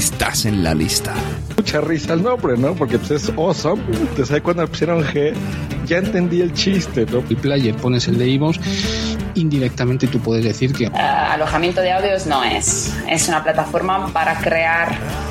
estás en la lista. Mucha risa el nombre, ¿no? Porque pues, es awesome. Entonces ahí cuando pusieron G, ya entendí el chiste, ¿no? el player pones el de iVoox, indirectamente tú puedes decir que Eh, alojamiento de audios no es. Es una plataforma para crear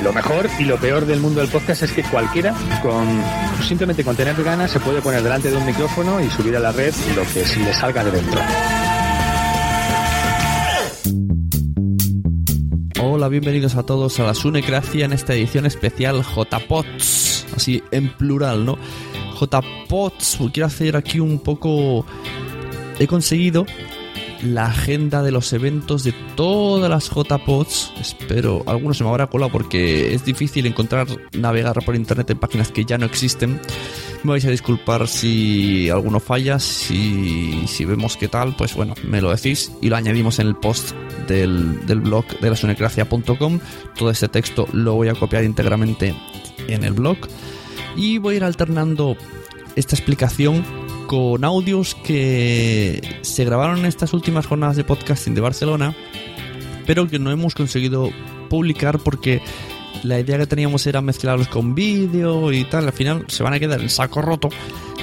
Lo mejor y lo peor del mundo del podcast es que cualquiera, con simplemente con tener ganas, se puede poner delante de un micrófono y subir a la red lo que le salga de dentro. Hola, bienvenidos a todos a la Sunecracia en esta edición especial JPOTS, así en plural, ¿no? JPOTS, quiero hacer aquí un poco... He conseguido la agenda de los eventos de todas las JPODs. Espero, algunos se me habrá colado porque es difícil encontrar, navegar por internet en páginas que ya no existen. Me vais a disculpar si alguno falla, si, si vemos qué tal, pues bueno, me lo decís y lo añadimos en el post del, del blog de la sunecracia.com. Todo este texto lo voy a copiar íntegramente en el blog y voy a ir alternando esta explicación con audios que se grabaron en estas últimas jornadas de podcasting de Barcelona, pero que no hemos conseguido publicar porque la idea que teníamos era mezclarlos con vídeo y tal. Al final se van a quedar en saco roto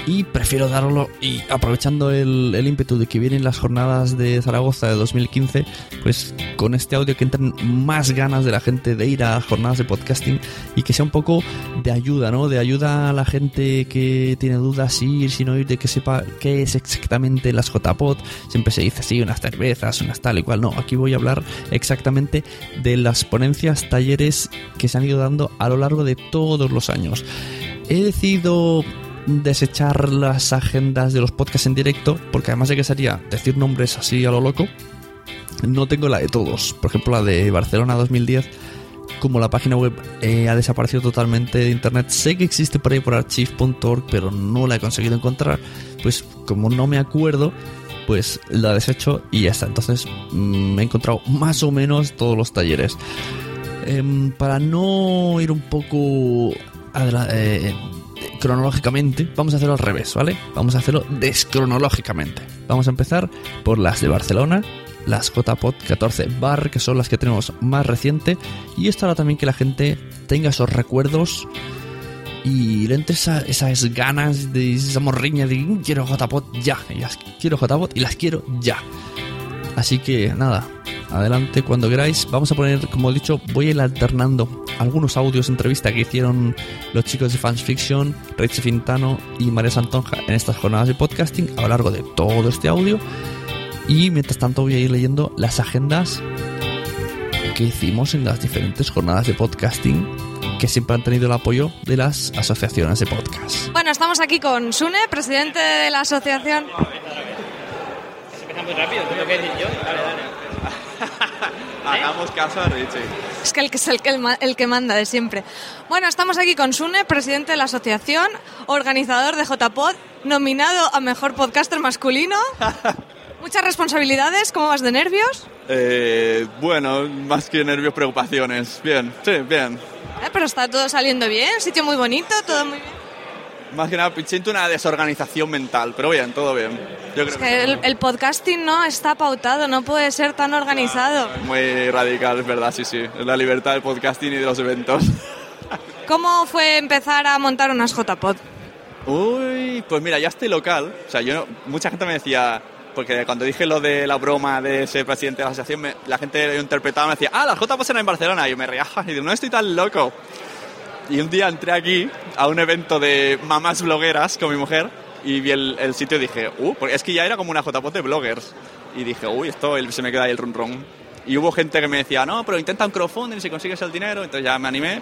y prefiero darlo y aprovechando el, el, ímpetu de que vienen las jornadas de Zaragoza de 2015 pues con este audio que entren más ganas de la gente de ir a jornadas de podcasting y que sea un poco de ayuda ¿no? de ayuda a la gente que tiene dudas ir, si no ir, de que sepa qué es exactamente las JPod siempre se dice sí, unas cervezas, unas tal y cual. No, aquí voy a hablar exactamente de las ponencias, talleres que se han ido dando a lo largo de todos los años. He decidido desechar las agendas de los podcasts en directo, porque además de que sería decir nombres así a lo loco, no tengo la de todos. Por ejemplo, la de Barcelona 2010, como la página web eh, ha desaparecido totalmente de internet, sé que existe por ahí por archive.org, pero no la he conseguido encontrar. pues como no me acuerdo, pues la desecho y ya está. Entonces mm, me he encontrado más o menos todos los talleres. Em, para no ir un poco adela- eh, cronológicamente, vamos a hacerlo al revés, ¿vale? Vamos a hacerlo descronológicamente. Vamos a empezar por las de Barcelona, las JPod 14 Bar, que son las que tenemos más reciente, y esto hará también que la gente tenga esos recuerdos y le entre esa- esas ganas de esa morriña de "Mm, quiero JPod ya, las quiero JPod y las quiero ya. Así que nada, adelante cuando queráis. Vamos a poner, como he dicho, voy a ir alternando algunos audios de entrevista que hicieron los chicos de Fans Fiction, Fintano y María Santonja en estas jornadas de podcasting a lo largo de todo este audio. Y mientras tanto voy a ir leyendo las agendas que hicimos en las diferentes jornadas de podcasting que siempre han tenido el apoyo de las asociaciones de podcast. Bueno, estamos aquí con Sune, presidente de la asociación. Empezamos rápido, tengo que decir yo. Dale, dale. Hagamos caso a Richie. Es que el que es el que, el el que manda de siempre. Bueno, estamos aquí con Sune, presidente de la asociación, organizador de JPod, nominado a mejor podcaster masculino. Muchas responsabilidades, ¿cómo vas de nervios? Eh, bueno, más que nervios, preocupaciones. Bien, sí, bien. Eh, pero está todo saliendo bien, sitio muy bonito, todo muy bien. Más que nada, siento una desorganización mental, pero bien, todo bien. Yo creo Es que el, el podcasting no está pautado, no puede ser tan organizado. que es muy radical, es verdad, sí, sí. Es la libertad del podcasting y de los eventos. ¿Cómo fue empezar a montar unas JPod? Uy, pues mira, ya estoy local. O sea, yo no- mucha gente me decía, porque cuando dije lo de la broma de ser presidente de la asociación, me- la gente lo interpretaba me decía, ah, las J eran en Barcelona. Y yo me reía y digo, no estoy tan loco. Y un día entré aquí a un evento de mamás blogueras con mi mujer y vi el, el sitio y dije, uh, porque es que ya era como una JPOT de bloggers. Y dije, uy, esto se me queda ahí el run run. Y hubo gente que me decía, no, pero intenta un crowdfunding si consigues el dinero. Entonces ya me animé.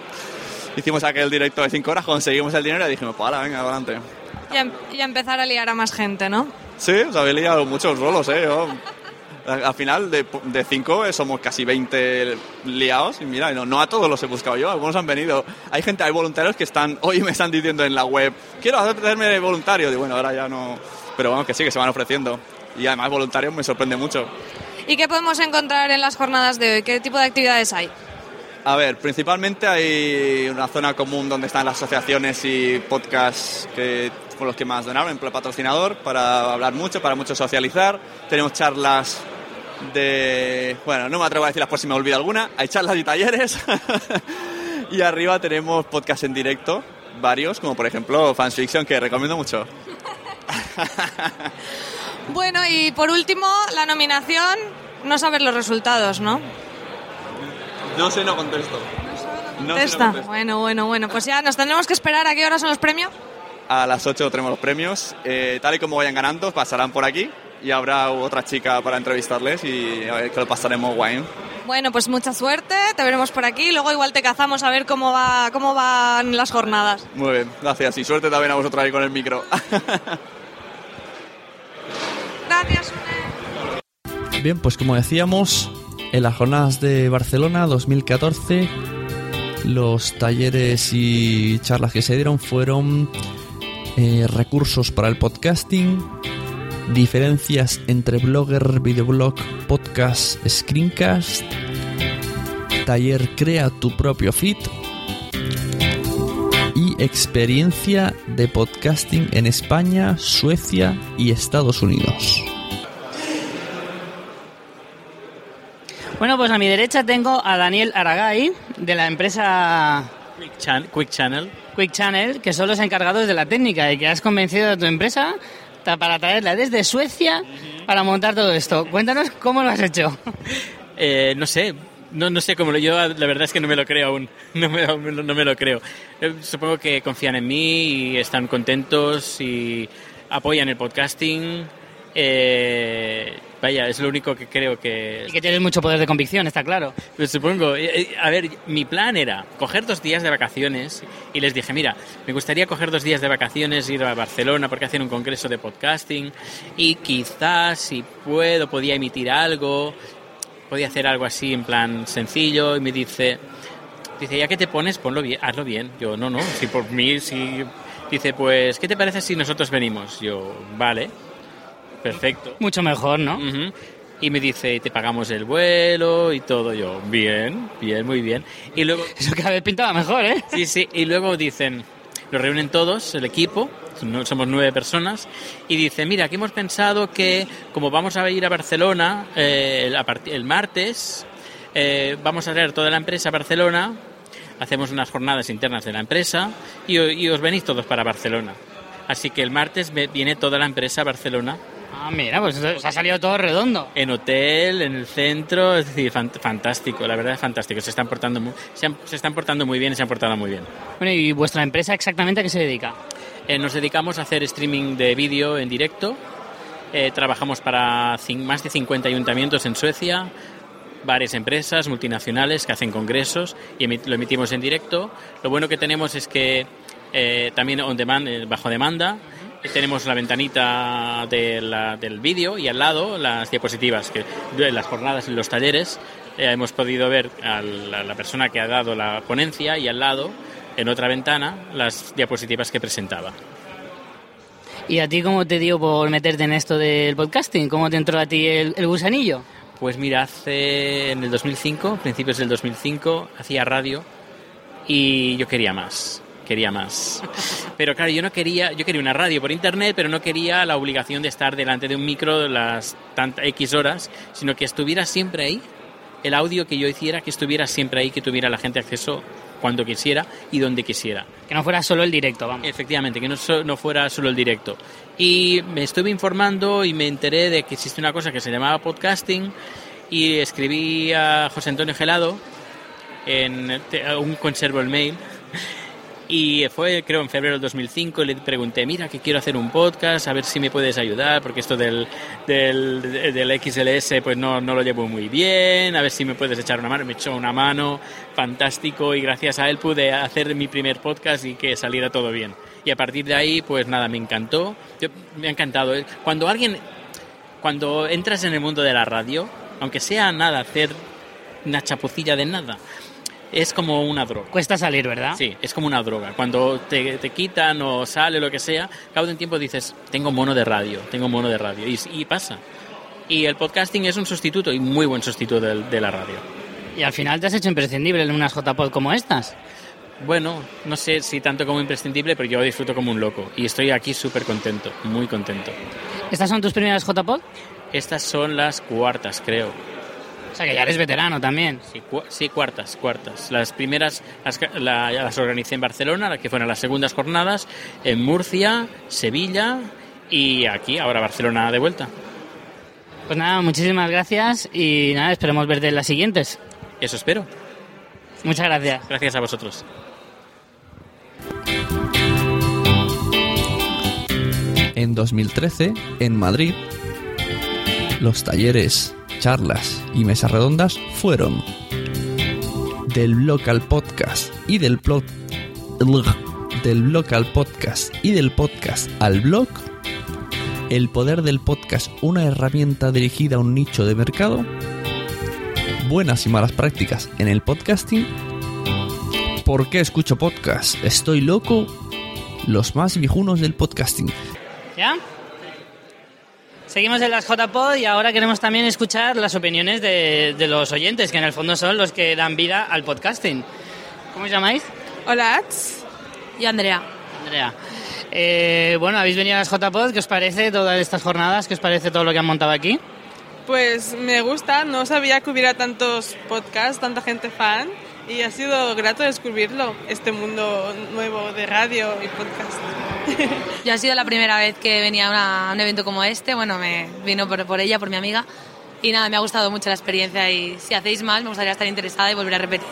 Hicimos aquel directo de 5 horas, conseguimos el dinero y dijimos, pues ahora, venga, adelante. Y a, y a empezar a liar a más gente, ¿no? Sí, os habéis liado muchos rolos, ¿eh? Yo- al al final, de, de cinco eh, somos casi 20 liados y mira, no, no a todos los he buscado yo, algunos han venido. Hay gente, hay voluntarios que están, hoy me están diciendo en la web, quiero hacerme voluntario. Digo, bueno, ahora ya no... Pero vamos, que sí, que se van ofreciendo. Y además voluntarios me sorprende mucho. ¿Y qué podemos encontrar en las jornadas de hoy? ¿Qué tipo de actividades hay? A ver, principalmente hay una zona común donde están las asociaciones y podcasts que, con los que más donaron, en plan patrocinador, para hablar mucho, para mucho socializar. Tenemos charlas de... Bueno, no me atrevo a decirlas por si me olvido alguna. Hay charlas y talleres. y arriba tenemos podcasts en directo, varios, como por ejemplo Fans Fiction, que recomiendo mucho. Bueno, y por último, la nominación, no saber los resultados, ¿no? No sé, no contesto. No sé, no contesto. Bueno, bueno, bueno, pues ya nos tendremos que esperar a qué hora son los premios. A las 8 tenemos los premios. Eh, tal y como vayan ganando, pasarán por aquí y habrá otra chica para entrevistarles y a ver que lo pasaremos guay. Bueno, pues mucha suerte, te veremos por aquí, luego igual te cazamos a ver cómo va cómo van las jornadas. Muy bien, gracias y suerte también a vosotros ahí con el micro. Gracias. Bien, pues como decíamos, en las jornadas de Barcelona 2014, los talleres y charlas que se dieron fueron eh, recursos para el podcasting, diferencias entre blogger, videoblog, podcast, screencast, taller Crea tu propio feed y experiencia de podcasting en España, Suecia y Estados Unidos. Bueno, pues a mi derecha tengo a Daniel Aragay de la empresa Quick, Chan- Quick Channel. Quick Channel, que son los encargados de la técnica y que has convencido a tu empresa para traerla desde Suecia para montar todo esto. Cuéntanos cómo lo has hecho. Eh, no sé, no, no sé cómo lo yo la verdad es que no me lo creo aún, no me, no me lo creo. Eh, Supongo que confían en mí y están contentos y apoyan el podcasting. Eh, vaya, es lo único que creo que... Y que tienes mucho poder de convicción, está claro. Pues supongo. Eh, eh, A ver, mi plan era coger dos días de vacaciones y les dije, mira, me gustaría coger dos días de vacaciones, ir a Barcelona porque hacen un congreso de podcasting y quizás, si puedo, podía emitir algo, podía hacer algo así en plan sencillo y me dice, dice, ya que te pones, ponlo bien, hazlo bien. Yo, no, no, si por mí, si Dice, pues, ¿qué te parece si nosotros venimos? Yo, vale, perfecto. Mucho mejor, ¿no? Y me dice, te pagamos el vuelo y todo. Yo, bien, bien, muy bien. Y luego... Eso cada vez pintaba mejor, ¿eh? Sí, sí. Y luego dicen, nos reúnen todos, el equipo, no- somos nueve personas, y dicen, mira, aquí hemos pensado que como vamos a ir a Barcelona eh, el, martes, eh, vamos a traer toda la empresa a Barcelona, hacemos unas jornadas internas de la empresa y, os venís todos para Barcelona. Así que el martes viene toda la empresa a Barcelona. Ah, mira, pues os ha salido todo redondo. En hotel, en el centro, es decir, fan- fantástico, la verdad es fantástico. Se están portando muy, se, han- se están portando muy bien y se han portado muy bien. Bueno, ¿y vuestra empresa exactamente a qué se dedica? Eh, nos dedicamos a hacer streaming de vídeo en directo. Eh, trabajamos para más de 50 ayuntamientos en Suecia, varias empresas multinacionales que hacen congresos y emi- lo emitimos en directo. Lo bueno que tenemos es que eh, también on demand, eh, bajo demanda, tenemos la ventanita de la- del vídeo y al lado las diapositivas, que de las jornadas y los talleres eh, hemos podido ver a la, la persona que ha dado la ponencia y al lado, en otra ventana, las diapositivas que presentaba. ¿Y a ti cómo te dio por meterte en esto del podcasting? ¿Cómo te entró a ti el, el gusanillo? Pues mira, hace en el 2005, principios del 2005, hacía radio y yo quería más, quería más. Pero claro, yo no quería, yo quería una radio por internet, pero no quería la obligación de estar delante de un micro las tantas X horas, sino que estuviera siempre ahí. El audio que yo hiciera, que estuviera siempre ahí, que tuviera la gente acceso cuando quisiera y donde quisiera. Que no fuera solo el directo, vamos. Efectivamente, que no, so- no fuera solo el directo. Y me estuve informando y me enteré de que existe una cosa que se llamaba podcasting y escribí a José Antonio Gelado en te- un conservo el mail y fue creo en febrero del 2005 y le pregunté mira que quiero hacer un podcast a ver si me puedes ayudar porque esto del, del, XLS pues no, no lo llevo muy bien a ver si me puedes echar una mano me echó una mano fantástico y gracias a él pude hacer mi primer podcast y que saliera todo bien. Y a partir de ahí pues nada me encantó. Me ha encantado ¿eh? cuando alguien cuando entras en el mundo de la radio aunque sea nada hacer una chapucilla de nada es como una droga. Cuesta salir, ¿verdad? Sí, es como una droga. Cuando te, te quitan o sale lo que sea, cabo de un tiempo dices, tengo mono de radio, tengo mono de radio. Y, y pasa. Y el podcasting es un sustituto y muy buen sustituto de, de la radio. Y al final te has hecho imprescindible en unas JPod como estas. Bueno, no sé si tanto como imprescindible, pero yo disfruto como un loco. Y estoy aquí súper contento, muy contento. ¿Estas son tus primeras JPod? Estas son las cuartas, creo. Sea que ya eres veterano también. Sí, cu- sí, cuartas, cuartas. Las primeras las, la- las organicé en Barcelona, las que fueron las segundas jornadas, en Murcia, Sevilla y aquí, ahora Barcelona de vuelta. Pues nada, muchísimas gracias y nada, esperemos verte en las siguientes. Eso espero. Muchas gracias. Gracias a vosotros. En 2013, en Madrid, los talleres, charlas y mesas redondas fueron del local podcast y del blog del local podcast y del podcast al blog el poder del podcast una herramienta dirigida a un nicho de mercado buenas y malas prácticas en el podcasting ¿Por qué escucho podcast? ¿Estoy loco? Los más viejunos del podcasting. ¿Ya? Seguimos en las JPod y ahora queremos también escuchar las opiniones de, de los oyentes, que en el fondo son los que dan vida al podcasting. ¿Cómo os llamáis? Hola, Ats. Y Andrea. Andrea. Eh, bueno, habéis venido a las JPod, ¿qué os parece todas estas jornadas? ¿Qué os parece todo lo que han montado aquí? Pues me gusta, no sabía que hubiera tantos podcasts, tanta gente fan y ha sido grato descubrirlo, este mundo nuevo de radio y podcast. Yo ha sido la primera vez que venía a, una- a un evento como este, bueno, me vino por, por ella, por mi amiga, y nada, me ha gustado mucho la experiencia y si hacéis más me gustaría estar interesada y volver a repetir.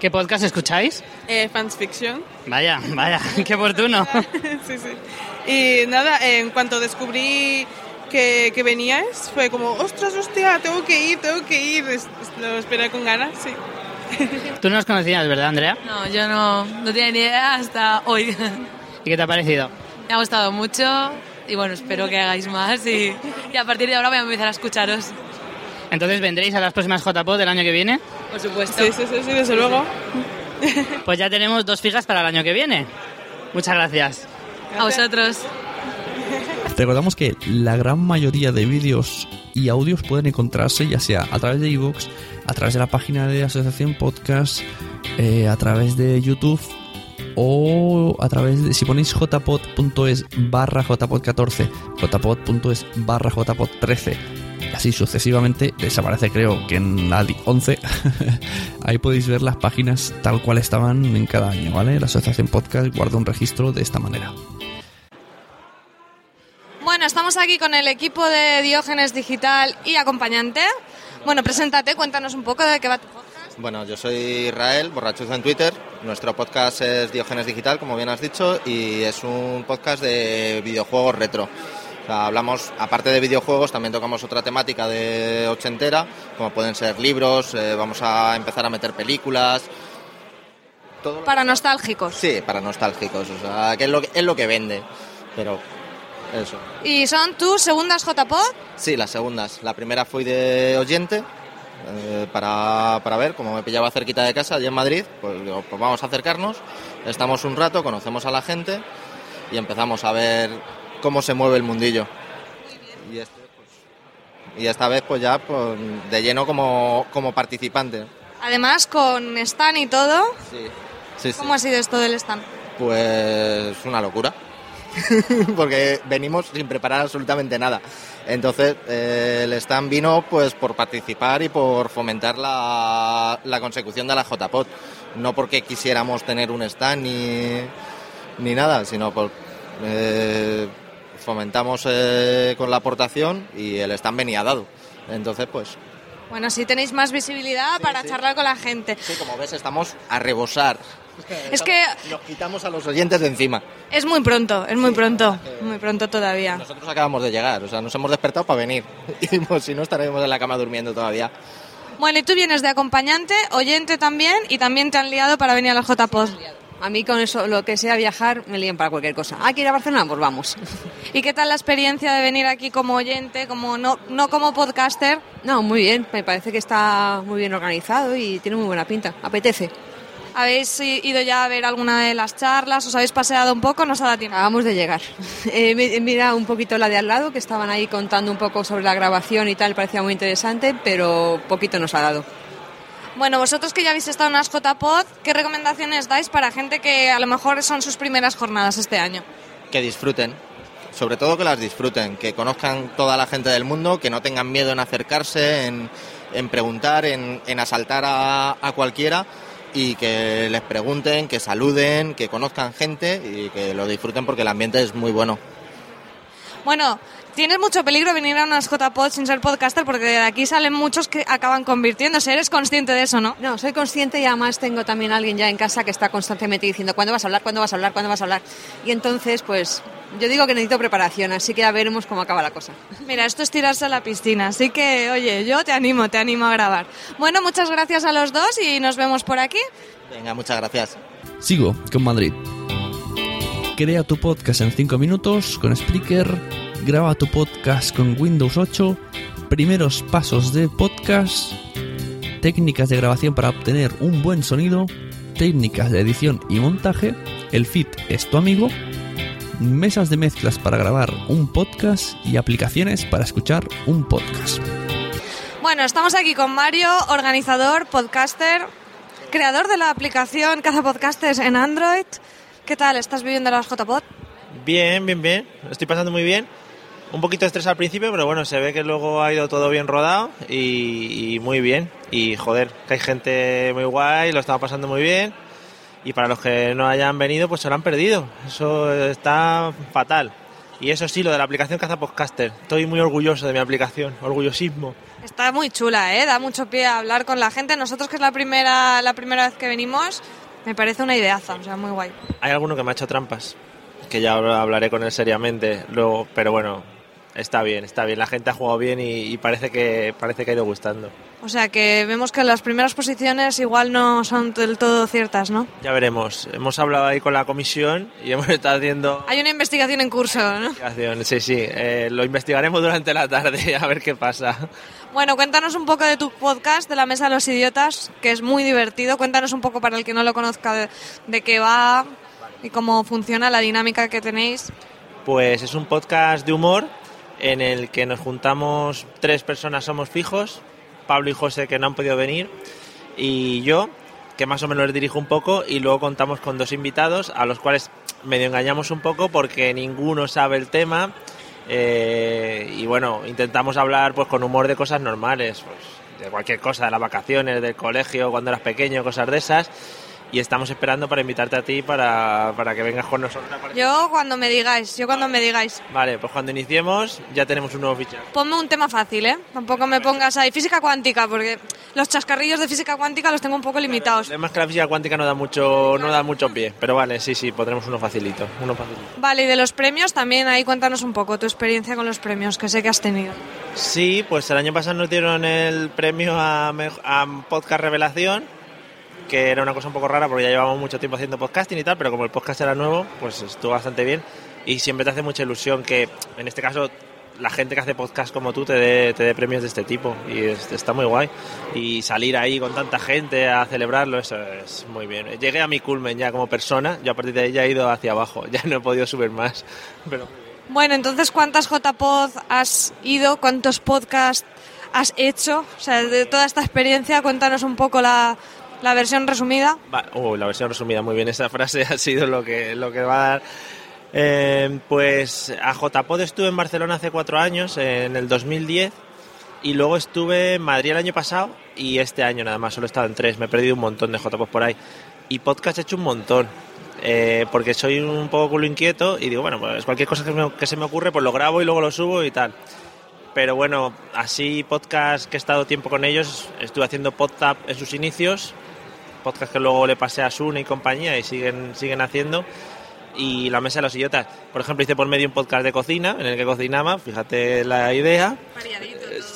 ¿Qué podcast escucháis? Eh, Fans Fiction. Vaya, vaya, qué oportuno. sí, sí. Y nada, en cuanto descubrí que, que veníais, fue como, ostras, hostia, tengo que ir, tengo que ir. Es- es- Lo esperé con ganas, sí. Tú no nos conocías, ¿verdad, Andrea? No, yo no, no tenía ni idea hasta hoy. ¿Y qué te ha parecido? me ha gustado mucho y bueno, espero que hagáis más y, y a partir de ahora voy a empezar a escucharos. Entonces, ¿vendréis a las próximas JPod del año que viene? Por supuesto. Sí, sí, sí, sí, desde luego. Pues ya tenemos dos fijas para el año que viene. Muchas gracias. A vosotros. Recordamos que la gran mayoría de vídeos y audios pueden encontrarse ya sea a través de iVoox, a través de la página de Asociación Podcast, eh, a través de YouTube o a través de, si ponéis jpod.es barra jpod14, jpod.es barra jpod13, así sucesivamente, desaparece creo que en la 11, ahí podéis ver las páginas tal cual estaban en cada año, ¿vale? La Asociación Podcast guarda un registro de esta manera. Bueno, estamos aquí con el equipo de Diógenes Digital y acompañante. Bueno, preséntate, cuéntanos un poco de qué va tu podcast. Bueno, yo soy Israel, borrachuzo en Twitter. Nuestro podcast es Diógenes Digital, como bien has dicho, y es un podcast de videojuegos retro. O sea, hablamos, aparte de videojuegos, también tocamos otra temática de ochentera, como pueden ser libros, eh, vamos a empezar a meter películas. Todo Para nostálgicos. Sí, para nostálgicos, o sea, que es lo que, es lo que vende. Pero eso. ¿Y son tus segundas JPod? Sí, las segundas. La primera fui de oyente eh, para, para ver, como me pillaba cerquita de casa, allí en Madrid, pues digo, pues vamos a acercarnos, estamos un rato, conocemos a la gente y empezamos a ver cómo se mueve el mundillo. Y, este, pues, y esta vez pues ya pues, de lleno como, como participante. Además, con stand y todo. Sí, sí, sí. ¿Cómo ha sido esto del stand? Pues una locura. porque venimos sin preparar absolutamente nada. Entonces, eh, el stand vino pues por participar y por fomentar la, la consecución de la JPOT. No porque quisiéramos tener un stand ni, ni nada, sino por eh, fomentamos eh, con la aportación y el stand venía dado. Entonces, pues Bueno, así tenéis más visibilidad para charlar con la gente. Sí, como ves, estamos a rebosar. Es que Nos quitamos a los oyentes de encima. es muy pronto, es muy pronto, muy pronto todavía. Nosotros acabamos de llegar, o sea, nos hemos despertado para venir. Y pues, si no, estaremos en la cama durmiendo todavía. Bueno, y tú vienes de acompañante, oyente también, y también te han liado para venir a los JPod. A mí con eso, lo que sea viajar, me lían para cualquier cosa. ¿Ah, que ir a Barcelona? Pues vamos. ¿Y qué tal la experiencia de venir aquí como oyente, como no, no como podcaster? No, muy bien. Me parece que está muy bien organizado y tiene muy buena pinta. Apetece. ¿Habéis ido ya a ver alguna de las charlas? ¿Os habéis paseado un poco? ¿No os ha dado tiempo? Acabamos de llegar. Eh, mi- mira un poquito la de al lado, que estaban ahí contando un poco sobre la grabación y tal, parecía muy interesante, pero poquito nos ha dado. Bueno, vosotros que ya habéis estado en las JPod, ¿qué recomendaciones dais para gente que a lo mejor son sus primeras jornadas este año? Que disfruten. Sobre todo que las disfruten, que conozcan toda la gente del mundo, que no tengan miedo en acercarse, en, en preguntar, en, en asaltar a, a cualquiera y que les pregunten, que saluden, que conozcan gente y que lo disfruten porque el ambiente es muy bueno. Bueno, tienes mucho peligro venir a unas JPod sin ser podcaster porque de aquí salen muchos que acaban convirtiéndose. ¿Eres consciente de eso, no? No, soy consciente y además tengo también a alguien ya en casa que está constantemente diciendo ¿cuándo vas a hablar? ¿cuándo vas a hablar? ¿cuándo vas a hablar? Y entonces, pues, yo digo que necesito preparación, así que ya veremos cómo acaba la cosa. Mira, esto es tirarse a la piscina, así que, oye, yo te animo, te animo a grabar. Bueno, muchas gracias a los dos y nos vemos por aquí. Venga, muchas gracias. Sigo con Madrid. Crea tu podcast en 5 minutos con Spreaker. Graba tu podcast con Windows 8. Primeros pasos de podcast. Técnicas de grabación para obtener un buen sonido. Técnicas de edición y montaje. El feed es tu amigo. Mesas de mezclas para grabar un podcast y aplicaciones para escuchar un podcast. Bueno, estamos aquí con Mario, organizador, podcaster, creador de la aplicación Caza Podcasters en Android. ¿Qué tal? ¿Estás viviendo las JPod? Bien, bien, bien. Lo estoy pasando muy bien. Un poquito de estrés al principio, pero bueno, se ve que luego ha ido todo bien rodado y, y muy bien. Y joder, que hay gente muy guay, lo estamos pasando muy bien. Y para los que no hayan venido, pues se lo han perdido. Eso está fatal. Y eso sí, lo de la aplicación Caza Podcaster. Estoy muy orgulloso de mi aplicación, orgullosismo. Está muy chula, ¿eh? Da mucho pie a hablar con la gente. Nosotros, que es la primera, la primera vez que venimos, me parece una ideaza, o sea, muy guay. Hay alguno que me ha hecho trampas, que ya hablaré con él seriamente luego, pero bueno, está bien, está bien. La gente ha jugado bien y, y parece que parece que ha ido gustando. O sea, que vemos que las primeras posiciones igual no son del todo ciertas, ¿no? Ya veremos. Hemos hablado ahí con la comisión y hemos estado haciendo Hay una investigación en curso, ¿no? Sí, sí. eh, lo investigaremos durante la tarde a ver qué pasa. Bueno, cuéntanos un poco de tu podcast, de la Mesa de los Idiotas, que es muy divertido. Cuéntanos un poco para el que no lo conozca de, de qué va. y cómo funciona la dinámica que tenéis. Pues es un podcast de humor en el que nos juntamos tres personas somos fijos, Pablo y José que no han podido venir y yo que más o menos les dirijo un poco y luego contamos con dos invitados a los cuales medio engañamos un poco porque ninguno sabe el tema eh, y bueno, intentamos hablar pues con humor de cosas normales, pues, de cualquier cosa, de las vacaciones, del colegio, cuando eras pequeño, cosas de esas y estamos esperando para invitarte a ti para, para que vengas con nosotros. Yo cuando me digáis, yo cuando me digáis. Vale, pues cuando iniciemos ya tenemos un nuevo fichaje. Ponme un tema fácil, ¿eh? Tampoco me pongas ahí física cuántica, porque los chascarrillos de física cuántica los tengo un poco limitados. Además que la física cuántica no da mucho, no da mucho pie, pero vale, sí, sí, pondremos uno facilito, uno facilito. Vale, y de los premios también, ahí cuéntanos un poco tu experiencia con los premios, que sé que has tenido. Sí, pues el año pasado nos dieron el premio a, a Podcast Revelación, que era una cosa un poco rara porque ya llevamos mucho tiempo haciendo podcasting y tal, pero como el podcast era nuevo, pues estuvo bastante bien y siempre te hace mucha ilusión que, en este caso, la gente que hace podcast como tú te dé, te dé premios de este tipo y es- está muy guay. Y salir ahí con tanta gente a celebrarlo, eso es muy bien. Llegué a mi culmen ya como persona, yo a partir de ahí ya he ido hacia abajo, ya no he podido subir más, pero... Bueno, entonces, ¿cuántas JPod has ido? ¿Cuántos podcasts has hecho? O sea, de toda esta experiencia, cuéntanos un poco la, la versión resumida. Uh, la versión resumida, muy bien. Esa frase ha sido lo que, lo que va a dar. Eh, pues a JPod estuve en Barcelona hace cuatro años, en el 2010, y luego estuve en Madrid el año pasado y este año nada más, solo he estado en tres. Me he perdido un montón de JPod por ahí. Y podcast he hecho un montón. eh, porque soy un poco culo inquieto y digo, bueno, pues cualquier cosa que, me- que se me ocurre, pues lo grabo y luego lo subo y tal. Pero bueno, así podcast que he estado tiempo con ellos, estuve haciendo PodTap en sus inicios, podcast que luego le pasé a Sune y compañía y siguen, siguen haciendo. Y La Mesa de los Idiotas. Por ejemplo, hice por medio un podcast de cocina en el que cocinaba, fíjate la idea.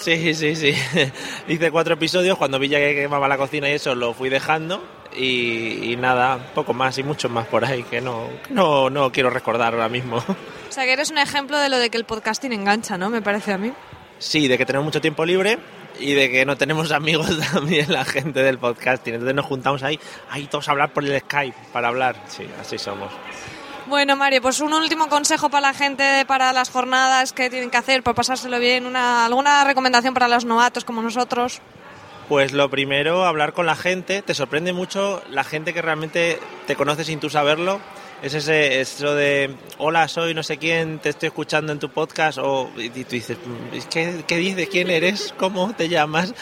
Sí, sí, sí. hice cuatro episodios, cuando vi ya que quemaba la cocina y eso lo fui dejando. Y, y nada, poco más y muchos más por ahí que no, no, no quiero recordar ahora mismo. O sea, que eres un ejemplo de lo de que el podcasting engancha, ¿no? Me parece a mí. Sí, de que tenemos mucho tiempo libre y de que no tenemos amigos también la gente del podcasting. Entonces nos juntamos ahí, ahí todos a hablar por el Skype para hablar. Sí, así somos. Bueno, Mario, pues un último consejo para la gente para las jornadas que tienen que hacer, para pasárselo bien, una, alguna recomendación para los novatos como nosotros. Pues lo primero, hablar con la gente. Te sorprende mucho la gente que realmente te conoce sin tú saberlo. Es ese, eso de, hola, soy no sé quién, te estoy escuchando en tu podcast. O, y tú dices, ¿qué, qué dices? ¿Quién eres? ¿Cómo te llamas?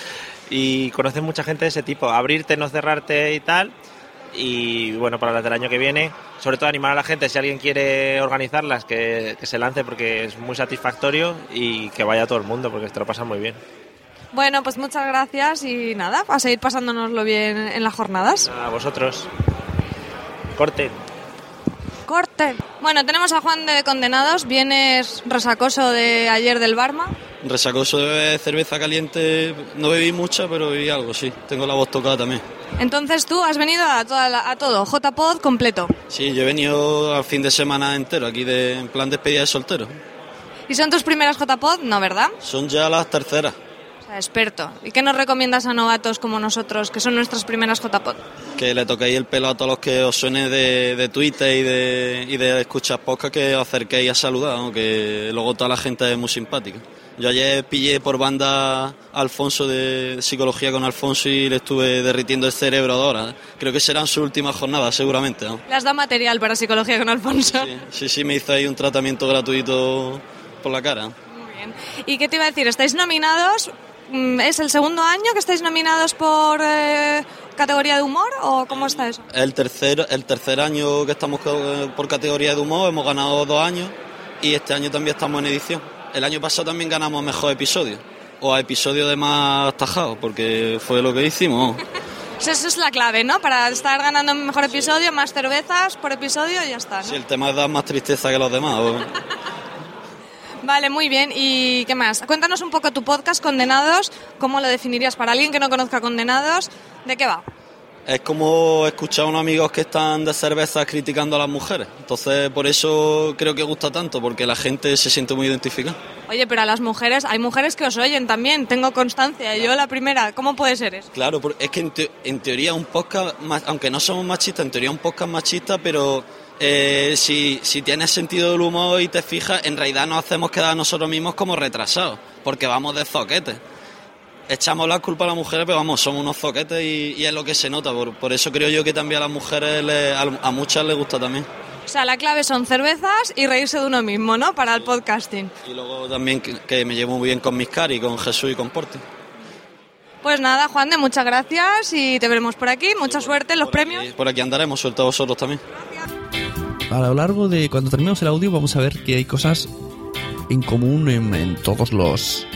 Y conoces mucha gente de ese tipo. Abrirte, no cerrarte y tal. Y bueno, para las del año que viene, sobre todo animar a la gente, si alguien quiere organizarlas, que, que se lance porque es muy satisfactorio y que vaya todo el mundo porque te lo pasa muy bien. Bueno, pues muchas gracias y nada, a seguir pasándonoslo bien en las jornadas. A vosotros. Corte. Corte. Bueno, tenemos a Juan de Condenados, vienes resacoso de ayer del Barma. Resacoso de cerveza caliente, no bebí mucha, pero bebí algo, sí. Tengo la voz tocada también. Entonces tú has venido a, toda la- a todo, JPod completo. Sí, yo he venido al fin de semana entero, aquí de, en plan despedida de soltero. ¿Y son tus primeras JPod? No, ¿verdad? Son ya las terceras. Sea, experto. ¿Y qué nos recomiendas a novatos como nosotros, que son nuestras primeras JPod? Que le toquéis el pelo a todos los que os suene de, de Twitter y de, y de escuchar podcast, que os acerquéis a saludar, ¿no? que luego toda la gente es muy simpática. Yo ayer pillé por banda a Alfonso de psicología con Alfonso y le estuve derritiendo el cerebro de horas. Creo que serán sus últimas jornadas, seguramente. ¿no? Le has dado material para psicología con Alfonso. Sí, sí, me hizo ahí un tratamiento gratuito por la cara. ¿Y qué te iba a decir? ¿Estáis nominados? Mm, ¿Es el segundo año que estáis nominados por eh, categoría de humor o cómo está eso? El tercer, el tercer año que estamos co- por categoría de humor, hemos ganado dos años y este año también estamos en edición. El año pasado también ganamos mejor episodio o a episodio de más tajados, porque fue lo que hicimos. Eso es la clave, ¿no? Para estar ganando mejor episodio, más cervezas por episodio y ya está, ¿no? Si el tema es dar más tristeza que los demás. Vale, muy bien. ¿Y qué más? Cuéntanos un poco tu podcast, Condenados. ¿Cómo lo definirías para alguien que no conozca Condenados? ¿De qué va? Es como escuchar a unos amigos que están de cervezas criticando a las mujeres. Entonces, por eso creo que gusta tanto, porque la gente se siente muy identificada. Oye, pero a las mujeres, hay mujeres que os oyen también, tengo constancia. Yo la primera, ¿cómo puede ser eso? Claro, es que en, te- en teoría un podcast, aunque no somos machistas, en teoría un podcast machista, pero eh, si, si tienes sentido del humor y te fijas, en realidad nos hacemos quedar nosotros mismos como retrasados, porque vamos de zoquete. Echamos la culpa a las mujeres, pero vamos, somos unos zoquetes y, y es lo que se nota. Por, por eso creo yo que también a las mujeres, le- a, a muchas les gusta también. O sea, la clave son cervezas y reírse de uno mismo, ¿no? Para el podcasting. Y luego también que, que me llevo muy bien con mis cari, con Jesús y con Porti. Pues nada, Juan de, muchas gracias y te veremos por aquí. Mucha suerte en los premios. Y por aquí andaremos, suelto a vosotros también. A lo largo de cuando terminemos el audio vamos a ver que hay cosas en común en, en todos los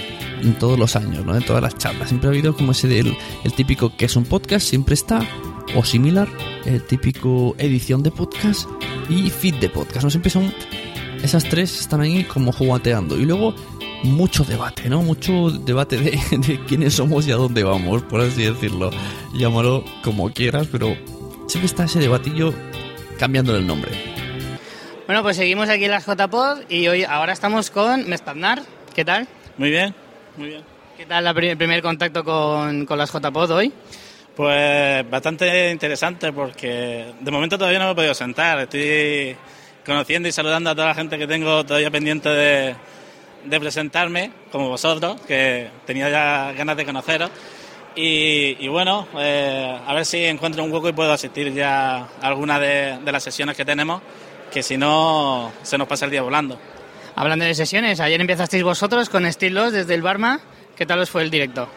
en todos los años, ¿no? En todas las charlas. Siempre ha habido como ese del el típico que es un podcast, siempre está o similar, el típico edición de podcast y feed de podcast, ¿no? Siempre son esas tres están ahí como jugueteando y luego mucho debate, ¿no? Mucho debate de, de quiénes somos y a dónde vamos, por así decirlo. Llámalo como quieras, pero siempre está ese debatillo cambiándole el nombre. Bueno, pues seguimos aquí en las JPod y hoy ahora estamos con Mestaznar. ¿Qué tal? Muy bien, muy bien. ¿Qué tal el primer contacto con, con las JPod hoy? Pues bastante interesante porque de momento todavía no me he podido sentar. Estoy conociendo y saludando a toda la gente que tengo todavía pendiente de, de presentarme, como vosotros, que tenía ya ganas de conoceros. Y, y bueno, eh, a ver si encuentro un hueco y puedo asistir ya a alguna de, de las sesiones que tenemos, que si no se nos pasa el día volando. Hablando de sesiones, ayer empezasteis vosotros con Estilos desde el Barma. ¿Qué tal os fue el directo?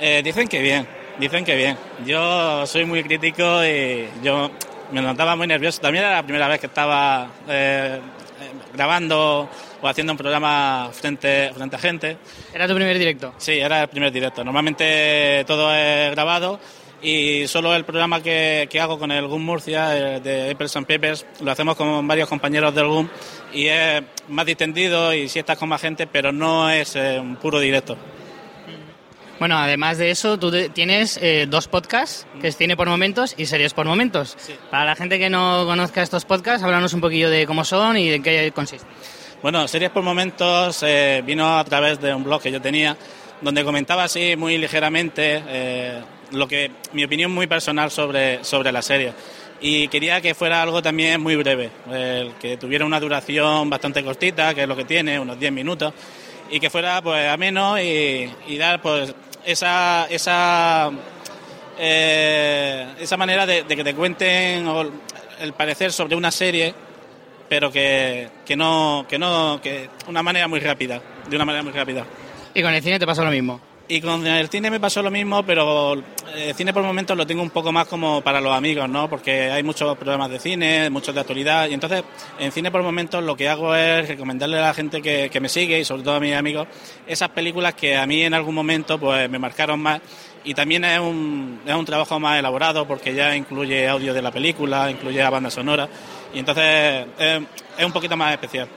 Eh, dicen que bien, dicen que bien. Yo soy muy crítico y yo me notaba muy nervioso. También era la primera vez que estaba eh, eh, grabando o haciendo un programa frente, frente a gente. ¿Era tu primer directo? Sí, era el primer directo. Normalmente todo es grabado y solo el programa que, que hago con el GUM Murcia, eh, de Apples and Papers, lo hacemos con varios compañeros del GUM y es más distendido y si estás con más gente, pero no es eh, un puro directo. Bueno, además de eso, tú tienes eh, dos podcasts, que es Cine por Momentos y Series por Momentos. Para la gente que no conozca estos podcasts, háblanos un poquillo de cómo son y de qué consisten. Bueno, Series por Momentos eh, vino a través de un blog que yo tenía, donde comentaba así muy ligeramente lo que mi opinión muy personal sobre, sobre la serie. Y quería que fuera algo también muy breve, eh, que tuviera una duración bastante cortita, que es lo que tiene, unos 10 minutos, y que fuera pues ameno y, y dar pues esa, esa eh, esa manera de, de que te cuenten el parecer sobre una serie pero que, que no que no que una manera muy rápida de una manera muy rápida Y con el cine te pasó lo mismo. Y con el cine me pasó lo mismo pero el cine por momentos lo tengo un poco más como para los amigos no porque hay muchos programas de cine muchos de actualidad y entonces en cine por momentos lo que hago es recomendarle a la gente que, que me sigue y sobre todo a mis amigos esas películas que a mí en algún momento pues me marcaron más y también es un, es un trabajo más elaborado porque ya incluye audio de la película, incluye la banda sonora y entonces es, es un poquito más especial.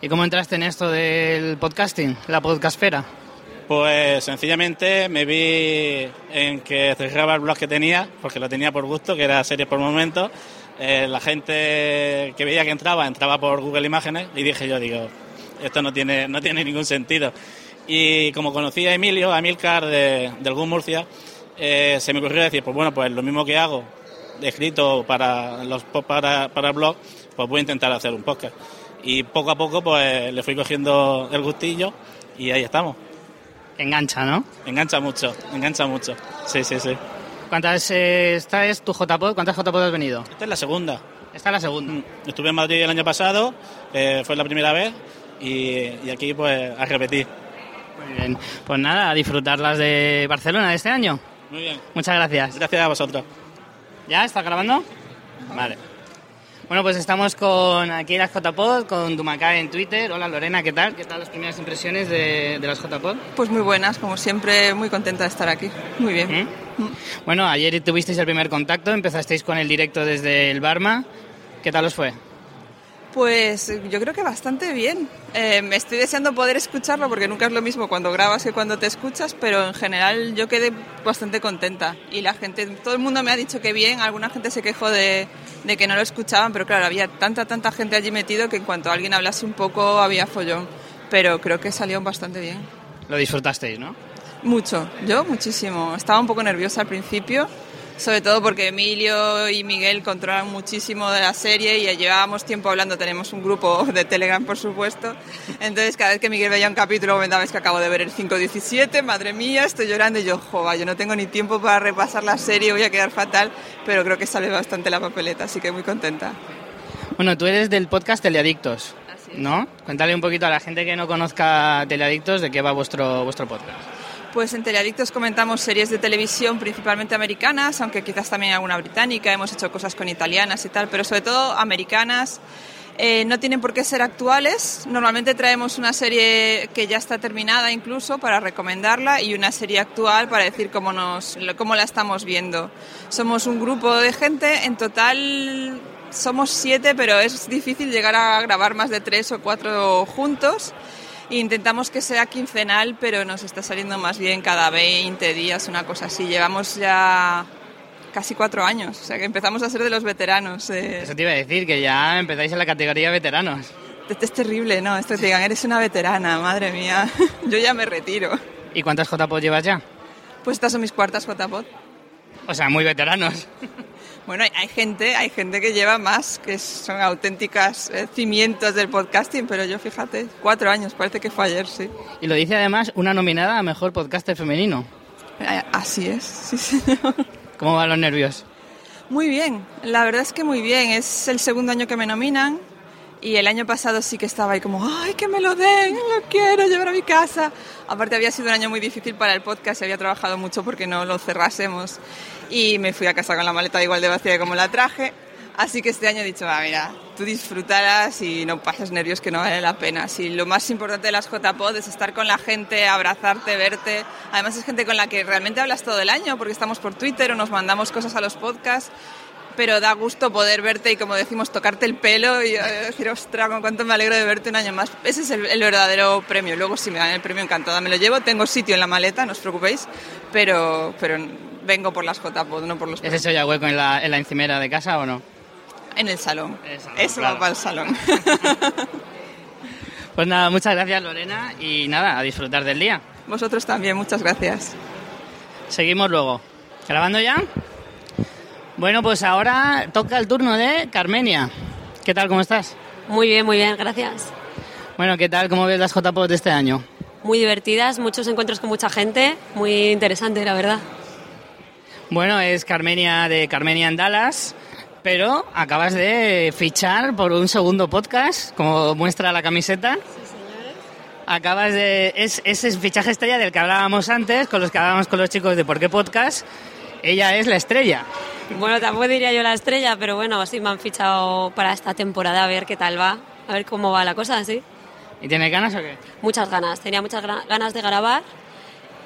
¿Y cómo entraste en esto del podcasting, la podcastfera? Pues sencillamente me vi en que cerraba el blog que tenía, porque lo tenía por gusto, que era series por momentos. Eh, la gente que veía que entraba, entraba por Google Imágenes y dije yo, digo, esto no tiene, no tiene ningún sentido. Y como conocí a Emilio, a Emilcar de, del Murcia, eh, se me ocurrió decir, pues bueno, pues lo mismo que hago, escrito para los para, para el blog, pues voy a intentar hacer un podcast. Y poco a poco pues le fui cogiendo el gustillo y ahí estamos. Engancha, ¿no? Engancha mucho, engancha mucho. Sí, sí, sí. ¿Cuántas, eh, esta es tu JPod? ¿Cuántas JPod has venido? Esta es la segunda. Esta es la segunda. Estuve en Madrid el año pasado, eh, fue la primera vez y, y aquí pues a repetir. Muy bien. Pues nada, a disfrutar las de Barcelona de este año. Muy bien. Muchas gracias. Gracias a vosotros. ¿Ya? ¿Está grabando? Vale. Bueno, pues estamos con aquí las JPod, con Dumacá en Twitter. Hola Lorena, ¿qué tal? ¿Qué tal las primeras impresiones de, de las JPod? Pues muy buenas, como siempre, muy contenta de estar aquí. Muy bien. Bueno, ayer tuvisteis el primer contacto, empezasteis con el directo desde el Barma. ¿Qué tal os fue? Pues yo creo que bastante bien. Eh, me estoy deseando poder escucharlo porque nunca es lo mismo cuando grabas que cuando te escuchas, pero en general yo quedé bastante contenta. Y la gente, todo el mundo me ha dicho que bien, alguna gente se quejó de, de que no lo escuchaban, pero claro, había tanta, tanta gente allí metido que en cuanto alguien hablase un poco había follón. Pero creo que salió bastante bien. Lo disfrutasteis, ¿no? Mucho, yo muchísimo. Estaba un poco nerviosa al principio, sobre todo porque Emilio y Miguel controlan muchísimo de la serie y llevábamos tiempo hablando, tenemos un grupo de Telegram por supuesto, entonces cada vez que Miguel veía un capítulo comentaba es que acabo de ver el 5.17, madre mía, estoy llorando y yo, jova, yo no tengo ni tiempo para repasar la serie, voy a quedar fatal, pero creo que sale bastante la papeleta, así que muy contenta. Bueno, tú eres del podcast Teleadictos, ¿no? Cuéntale un poquito a la gente que no conozca Teleadictos de qué va vuestro, vuestro podcast. Pues en Teleadictos comentamos series de televisión principalmente americanas, aunque quizás también alguna británica, hemos hecho cosas con italianas y tal, pero sobre todo americanas. Eh, no tienen por qué ser actuales. Normalmente traemos una serie que ya está terminada incluso para recomendarla y una serie actual para decir cómo, nos, cómo la estamos viendo. Somos un grupo de gente, en total somos siete, pero es difícil llegar a grabar más de tres o cuatro juntos. Intentamos que sea quincenal, pero nos está saliendo más bien cada 20 días, una cosa así. Llevamos ya casi cuatro años, o sea que empezamos a ser de los veteranos. eh. Eso te iba a decir, que ya empezáis en la categoría veteranos. Es terrible, ¿no? Esto te digan, eres una veterana, madre mía. Yo ya me retiro. ¿Y cuántas JPOD llevas ya? Pues estas son mis cuartas JPod. O sea, muy veteranos. Bueno, hay, gente, hay gente que lleva más, que son auténticas eh, cimientos del podcasting, pero yo fíjate, cuatro años, parece que fue ayer, sí. Y lo dice además una nominada a Mejor Podcaster Femenino. Eh, Así es, sí, señor. ¿Cómo van los nervios? Muy bien, la verdad es que muy bien. Es el segundo año que me nominan y el año pasado sí que estaba ahí como, ay, que me lo den, lo quiero llevar a mi casa. Aparte había sido un año muy difícil para el podcast y había trabajado mucho porque no lo cerrásemos y me fui a casa con la maleta igual de vacía como la traje. Así que este año he dicho, va, mira, tú disfrutarás y no pases nervios que no vale la pena. Si lo más importante de las JPod es estar con la gente, abrazarte, verte. Además es gente con la que realmente hablas todo el año porque estamos por Twitter o nos mandamos cosas a los podcasts. Pero da gusto poder verte y, como decimos, tocarte el pelo y eh, decir, ostras, con cuánto me alegro de verte un año más. Ese es el, el verdadero premio. Luego, si me dan el premio, encantada me lo llevo. Tengo sitio en la maleta, no os preocupéis. Pero, pero vengo por las JPod, no por los ¿Es eso ya hueco en la, en la encimera de casa o no? En el salón. Eso claro. va para el salón. Pues nada, muchas gracias Lorena y nada, a disfrutar del día. Vosotros también, muchas gracias. Seguimos luego. ¿Grabando ya? Bueno, pues ahora toca el turno de Carmenia. ¿Qué tal, cómo estás? Muy bien, muy bien, gracias. Bueno, ¿qué tal, cómo ves las JPOT de este año? Muy divertidas, muchos encuentros con mucha gente, muy interesante, la verdad. Bueno, es Carmenia de Carmenia en Dallas, pero acabas de fichar por un segundo podcast, como muestra la camiseta. Acabas de. Es, es el fichaje estrella del que hablábamos antes, con los que hablábamos con los chicos de Por qué Podcast. Ella es la estrella. Bueno, tampoco diría yo la estrella, pero bueno, sí me han fichado para esta temporada a ver qué tal va, a ver cómo va la cosa, sí. ¿Y tienes ganas o qué? Muchas ganas, tenía muchas ganas de grabar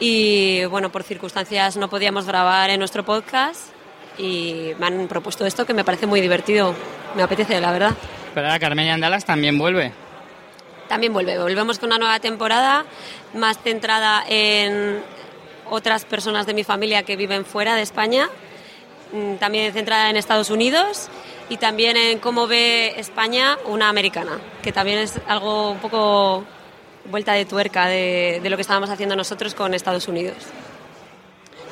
y bueno, por circunstancias no podíamos grabar en nuestro podcast y me han propuesto esto que me parece muy divertido, me apetece, la verdad. Pero ahora Carmenia en Dallas también vuelve. También vuelve, volvemos con una nueva temporada más centrada en otras personas de mi familia que viven fuera de España, mm, también centrada en Estados Unidos y también en cómo ve España una americana, que también es algo un poco vuelta de tuerca de, de lo que estábamos haciendo nosotros con Estados Unidos.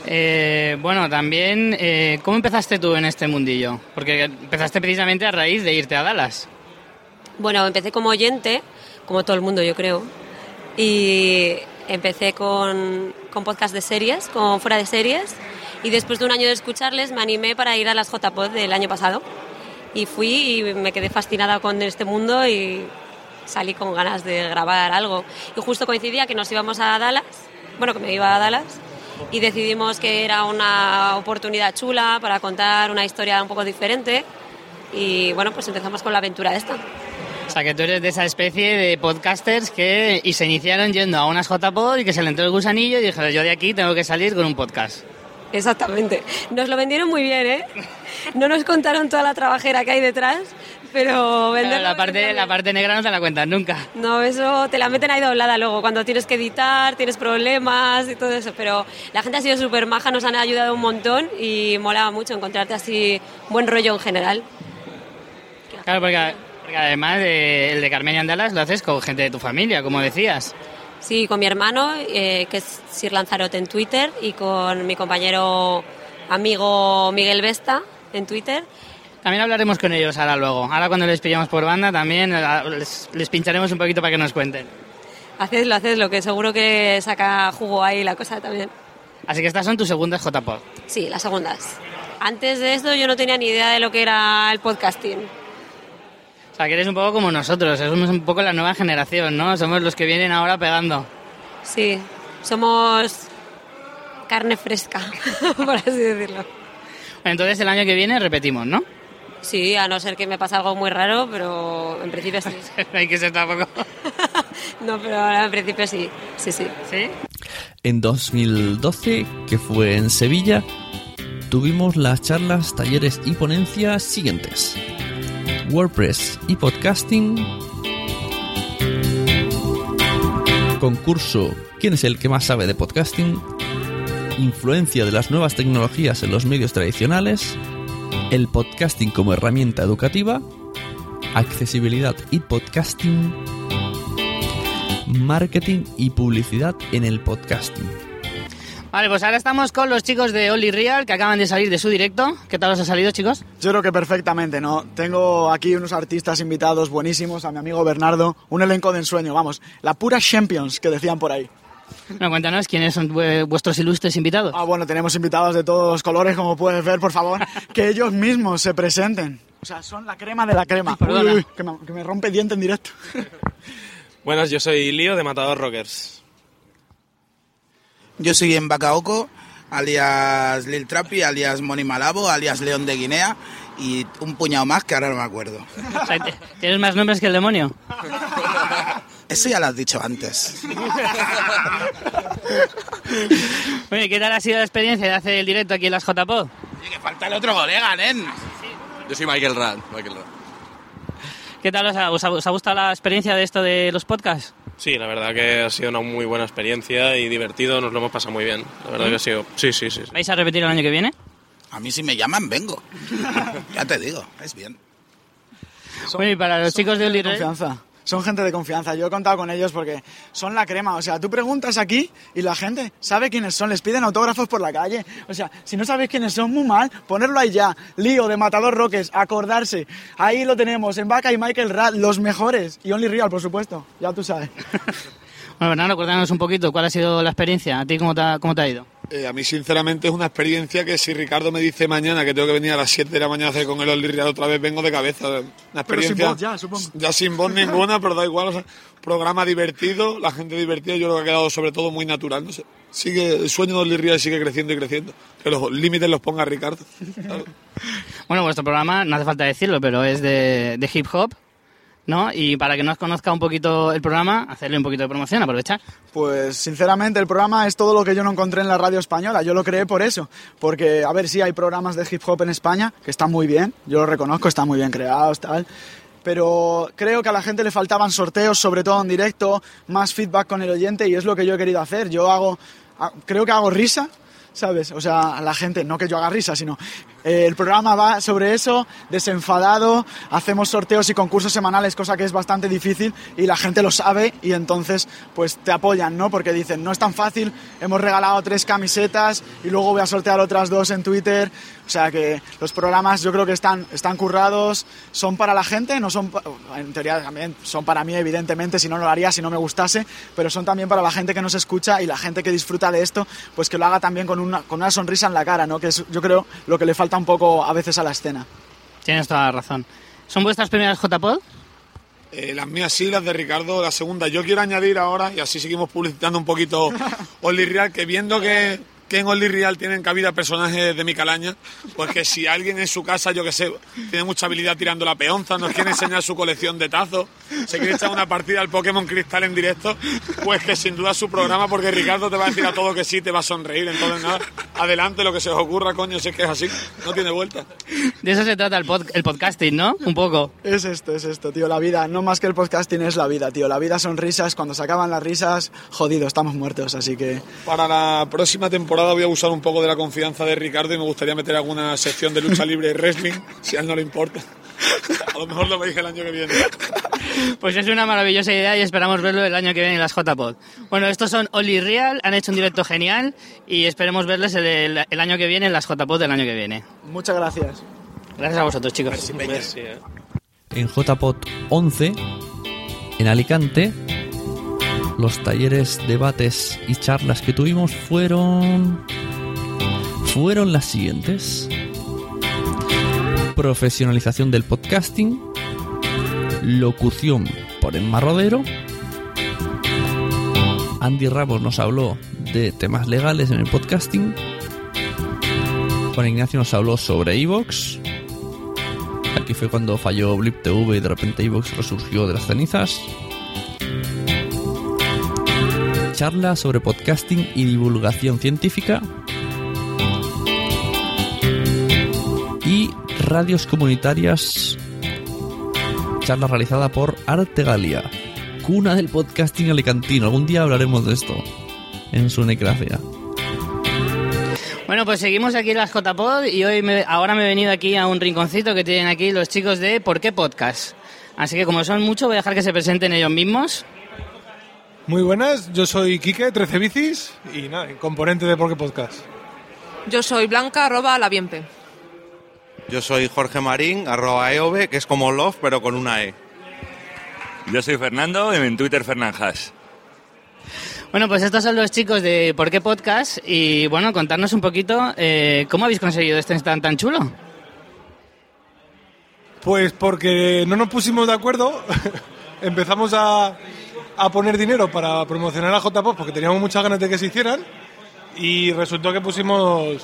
Eh, bueno, también, eh, ¿cómo empezaste tú en este mundillo? Porque empezaste precisamente a raíz de irte a Dallas. Bueno, empecé como oyente, como todo el mundo yo creo, y empecé con, con podcast de series, con fuera de series, y después de un año de escucharles me animé para ir a las JPod del año pasado. Y fui y me quedé fascinada con este mundo y salí con ganas de grabar algo. Y justo coincidía que nos íbamos a Dallas, bueno, que me iba a Dallas, y decidimos que era una oportunidad chula para contar una historia un poco diferente. Y bueno, pues empezamos con la aventura esta. O sea, que tú eres de esa especie de podcasters que y se iniciaron yendo a unas JPod y que se le entró el gusanillo y dijeron, yo de aquí tengo que salir con un podcast. Exactamente. Nos lo vendieron muy bien, ¿eh? No nos contaron toda la trabajera que hay detrás, pero Claro, la, parte, la parte negra no te la cuentan nunca. No, eso te la meten ahí doblada luego, cuando tienes que editar, tienes problemas y todo eso. Pero la gente ha sido súper maja, nos han ayudado un montón y molaba mucho encontrarte así buen rollo en general. Claro, porque, porque además de, el de Carmenia en Dallas lo haces con gente de tu familia, como decías. Sí, con mi hermano, eh, que es Sir Lanzarote en Twitter, y con mi compañero amigo Miguel Vesta en Twitter. También hablaremos con ellos ahora luego. Ahora cuando les pillamos por banda también eh, les, les pincharemos un poquito para que nos cuenten. Hacedlo, hacedlo, que seguro que saca jugo ahí la cosa también. Así que estas son tus segundas JPod. Sí, las segundas. Antes de esto yo no tenía ni idea de lo que era el podcasting. O sea, que eres un poco como nosotros, somos un poco la nueva generación, ¿no? Somos los que vienen ahora pegando. Sí, somos carne fresca, por así decirlo. Entonces el año que viene repetimos, ¿no? Sí, a no ser que me pase algo muy raro, pero en principio sí. no hay que ser tampoco. no, pero en principio sí, sí, sí. ¿Sí? En 2012, que fue en Sevilla, tuvimos las charlas, talleres y ponencias siguientes. WordPress y podcasting. Concurso ¿Quién es el que más sabe de podcasting? Influencia de las nuevas tecnologías en los medios tradicionales. El podcasting como herramienta educativa. Accesibilidad y podcasting. Marketing y publicidad en el podcasting. Vale, pues ahora estamos con los chicos de Only Real que acaban de salir de su directo. ¿Qué tal os ha salido, chicos? Yo creo que perfectamente, ¿no? Tengo aquí unos artistas invitados buenísimos, a mi amigo Bernardo, un elenco de ensueño, vamos, la pura Champions que decían por ahí. Bueno, cuéntanos quiénes son vu- vuestros ilustres invitados. Ah, bueno, tenemos invitados de todos los colores, como puedes ver, por favor, que ellos mismos se presenten. O sea, son la crema de la crema. uy, que, me, que me rompe diente en directo. Buenas, yo soy Lío de Matador Rockers. Yo soy en Bacaoco, alias Lil Trapi, alias Moni Malabo, alias León de Guinea y un puñado más que ahora no me acuerdo. O sea, ¿Tienes más nombres que el demonio? Eso ya lo has dicho antes. Oye, ¿qué tal ha sido la experiencia de hacer el directo aquí en las? Oye, que falta el otro colega, nen. Yo soy Michael Rand. Michael Rand. ¿Qué tal ha- os ha gustado la experiencia de esto de los podcasts? Sí, la verdad que ha sido una muy buena experiencia y divertido, nos lo hemos pasado muy bien. La verdad que ha sido... Sí, sí, sí. sí. ¿Vais a repetir el año que viene? A mí si me llaman, vengo. Ya te digo, es bien. Bueno, y para los chicos de confianza. Son gente de confianza. Yo he contado con ellos porque son la crema. O sea, tú preguntas aquí y la gente sabe quiénes son. Les piden autógrafos por la calle. O sea, si no sabes quiénes son, muy mal, ponerlo ahí ya. Lío de Matador Roques, acordarse. Ahí lo tenemos. En Vaca y Michael Rad, los mejores. Y Only Real, por supuesto. Ya tú sabes. Bueno, Bernardo, cuéntanos un poquito cuál ha sido la experiencia. ¿A ti cómo te cómo te ha ido? Eh, a mí, sinceramente, es una experiencia que si Ricardo me dice mañana que tengo que venir a las 7 de la mañana a hacer con el Only Real otra vez, vengo de cabeza. Una Pero experiencia. sin voz ya, supongo. ya sin voz ninguna, pero da igual. o sea, programa divertido, la gente divertida, yo creo que ha quedado sobre todo muy natural. No sé. Sigue, el sueño de Only Real sigue creciendo y creciendo. Que los límites los ponga Ricardo. Bueno, vuestro programa, no hace falta decirlo, pero es de, de hip hop, ¿no? Y para que no os conozca un poquito el programa, hacerle un poquito de promoción, aprovechar. Pues sinceramente el programa es todo lo que yo no encontré en la radio española, yo lo creé por eso, porque a ver, sí hay programas de hip hop en España que están muy bien, yo lo reconozco, están muy bien creados, tal, pero creo que a la gente le faltaban sorteos, sobre todo en directo, más feedback con el oyente y es lo que yo he querido hacer, yo hago, ha- creo que hago risa, ¿sabes? O sea, a la gente, no que yo haga risa, sino eh, el programa va sobre eso, desenfadado, hacemos sorteos y concursos semanales, cosa que es bastante difícil y la gente lo sabe y entonces pues te apoyan, ¿no? Porque dicen, no es tan fácil, hemos regalado tres camisetas y luego voy a sortear otras dos en Twitter, o sea que los programas yo creo que están, están currados, son para la gente, no son, en teoría también son para mí evidentemente, si no lo haría, si no me gustase, pero son también para la gente que nos escucha y la gente que disfruta de esto, pues que lo haga también con una, con una sonrisa en la cara, ¿no? Que es yo creo lo que le falta un poco a veces a la escena. Tienes toda la razón. ¿Son vuestras primeras JPod? Eh, las mías sí, las de Ricardo, la segunda. Yo quiero añadir ahora, y así seguimos publicitando un poquito Only Real, que viendo que, que en Only Real tienen cabida personajes de mi calaña, pues que si alguien en su casa, yo que sé, tiene mucha habilidad tirando la peonza, nos quiere enseñar su colección de tazos, se quiere echar una partida al Pokémon Cristal en directo, pues que sin duda es su programa, porque Ricardo te va a decir a todo que sí, te va a sonreír. Entonces, nada, adelante lo que se os ocurra, coño, si es que es así, no tiene vuelta. De eso se trata el, pod- el podcasting, ¿no? Un poco. Es esto, es esto, tío, la vida, no más que el podcasting es la vida, tío. La vida son risas, cuando se acaban las risas, jodido, estamos muertos, así que... Para la próxima temporada voy a usar un poco de la confianza de Ricardo y me gustaría meter alguna sección de lucha libre y wrestling, si a él no le importa. A lo mejor lo veis el año que viene. Pues es una maravillosa idea y esperamos verlo el año que viene en las JPod. Bueno, estos son Oli Real, han hecho un directo genial y esperemos verles el, el- el año que viene en las JPod del año que viene. Muchas gracias. Gracias a vosotros, chicos. En JPOT 11, en Alicante, los talleres, debates y charlas que tuvimos fueron. fueron las siguientes: profesionalización del podcasting, locución por Emma Rodero. Andy Ramos nos habló de temas legales en el podcasting. Juan Ignacio nos habló sobre Evox. Aquí fue cuando falló Blip TV y de repente Evox resurgió de las cenizas. Charla sobre podcasting y divulgación científica. Y radios comunitarias. Charla realizada por Artegalia, cuna del podcasting alicantino. Algún día hablaremos de esto en su necracia. Bueno, pues seguimos aquí en las JPod y hoy me- ahora me he venido aquí a un rinconcito que tienen aquí los chicos de ¿Por qué Podcast? Así que como son muchos, voy a dejar que se presenten ellos mismos. Muy buenas, yo soy Quique, 13 bicis y nada, componente de Porque Podcast. Yo soy Blanca, arroba la Bienpe. Yo soy Jorge Marín, arroba EOB, que es como Love, pero con una E. Yo soy Fernando y en Twitter Fernanjas. Bueno, pues estos son los chicos de ¿Por qué Podcast? Y bueno, contarnos un poquito eh, cómo habéis conseguido este stand tan chulo. Pues porque no nos pusimos de acuerdo, empezamos a, a poner dinero para promocionar a JPOP porque teníamos muchas ganas de que se hicieran y resultó que pusimos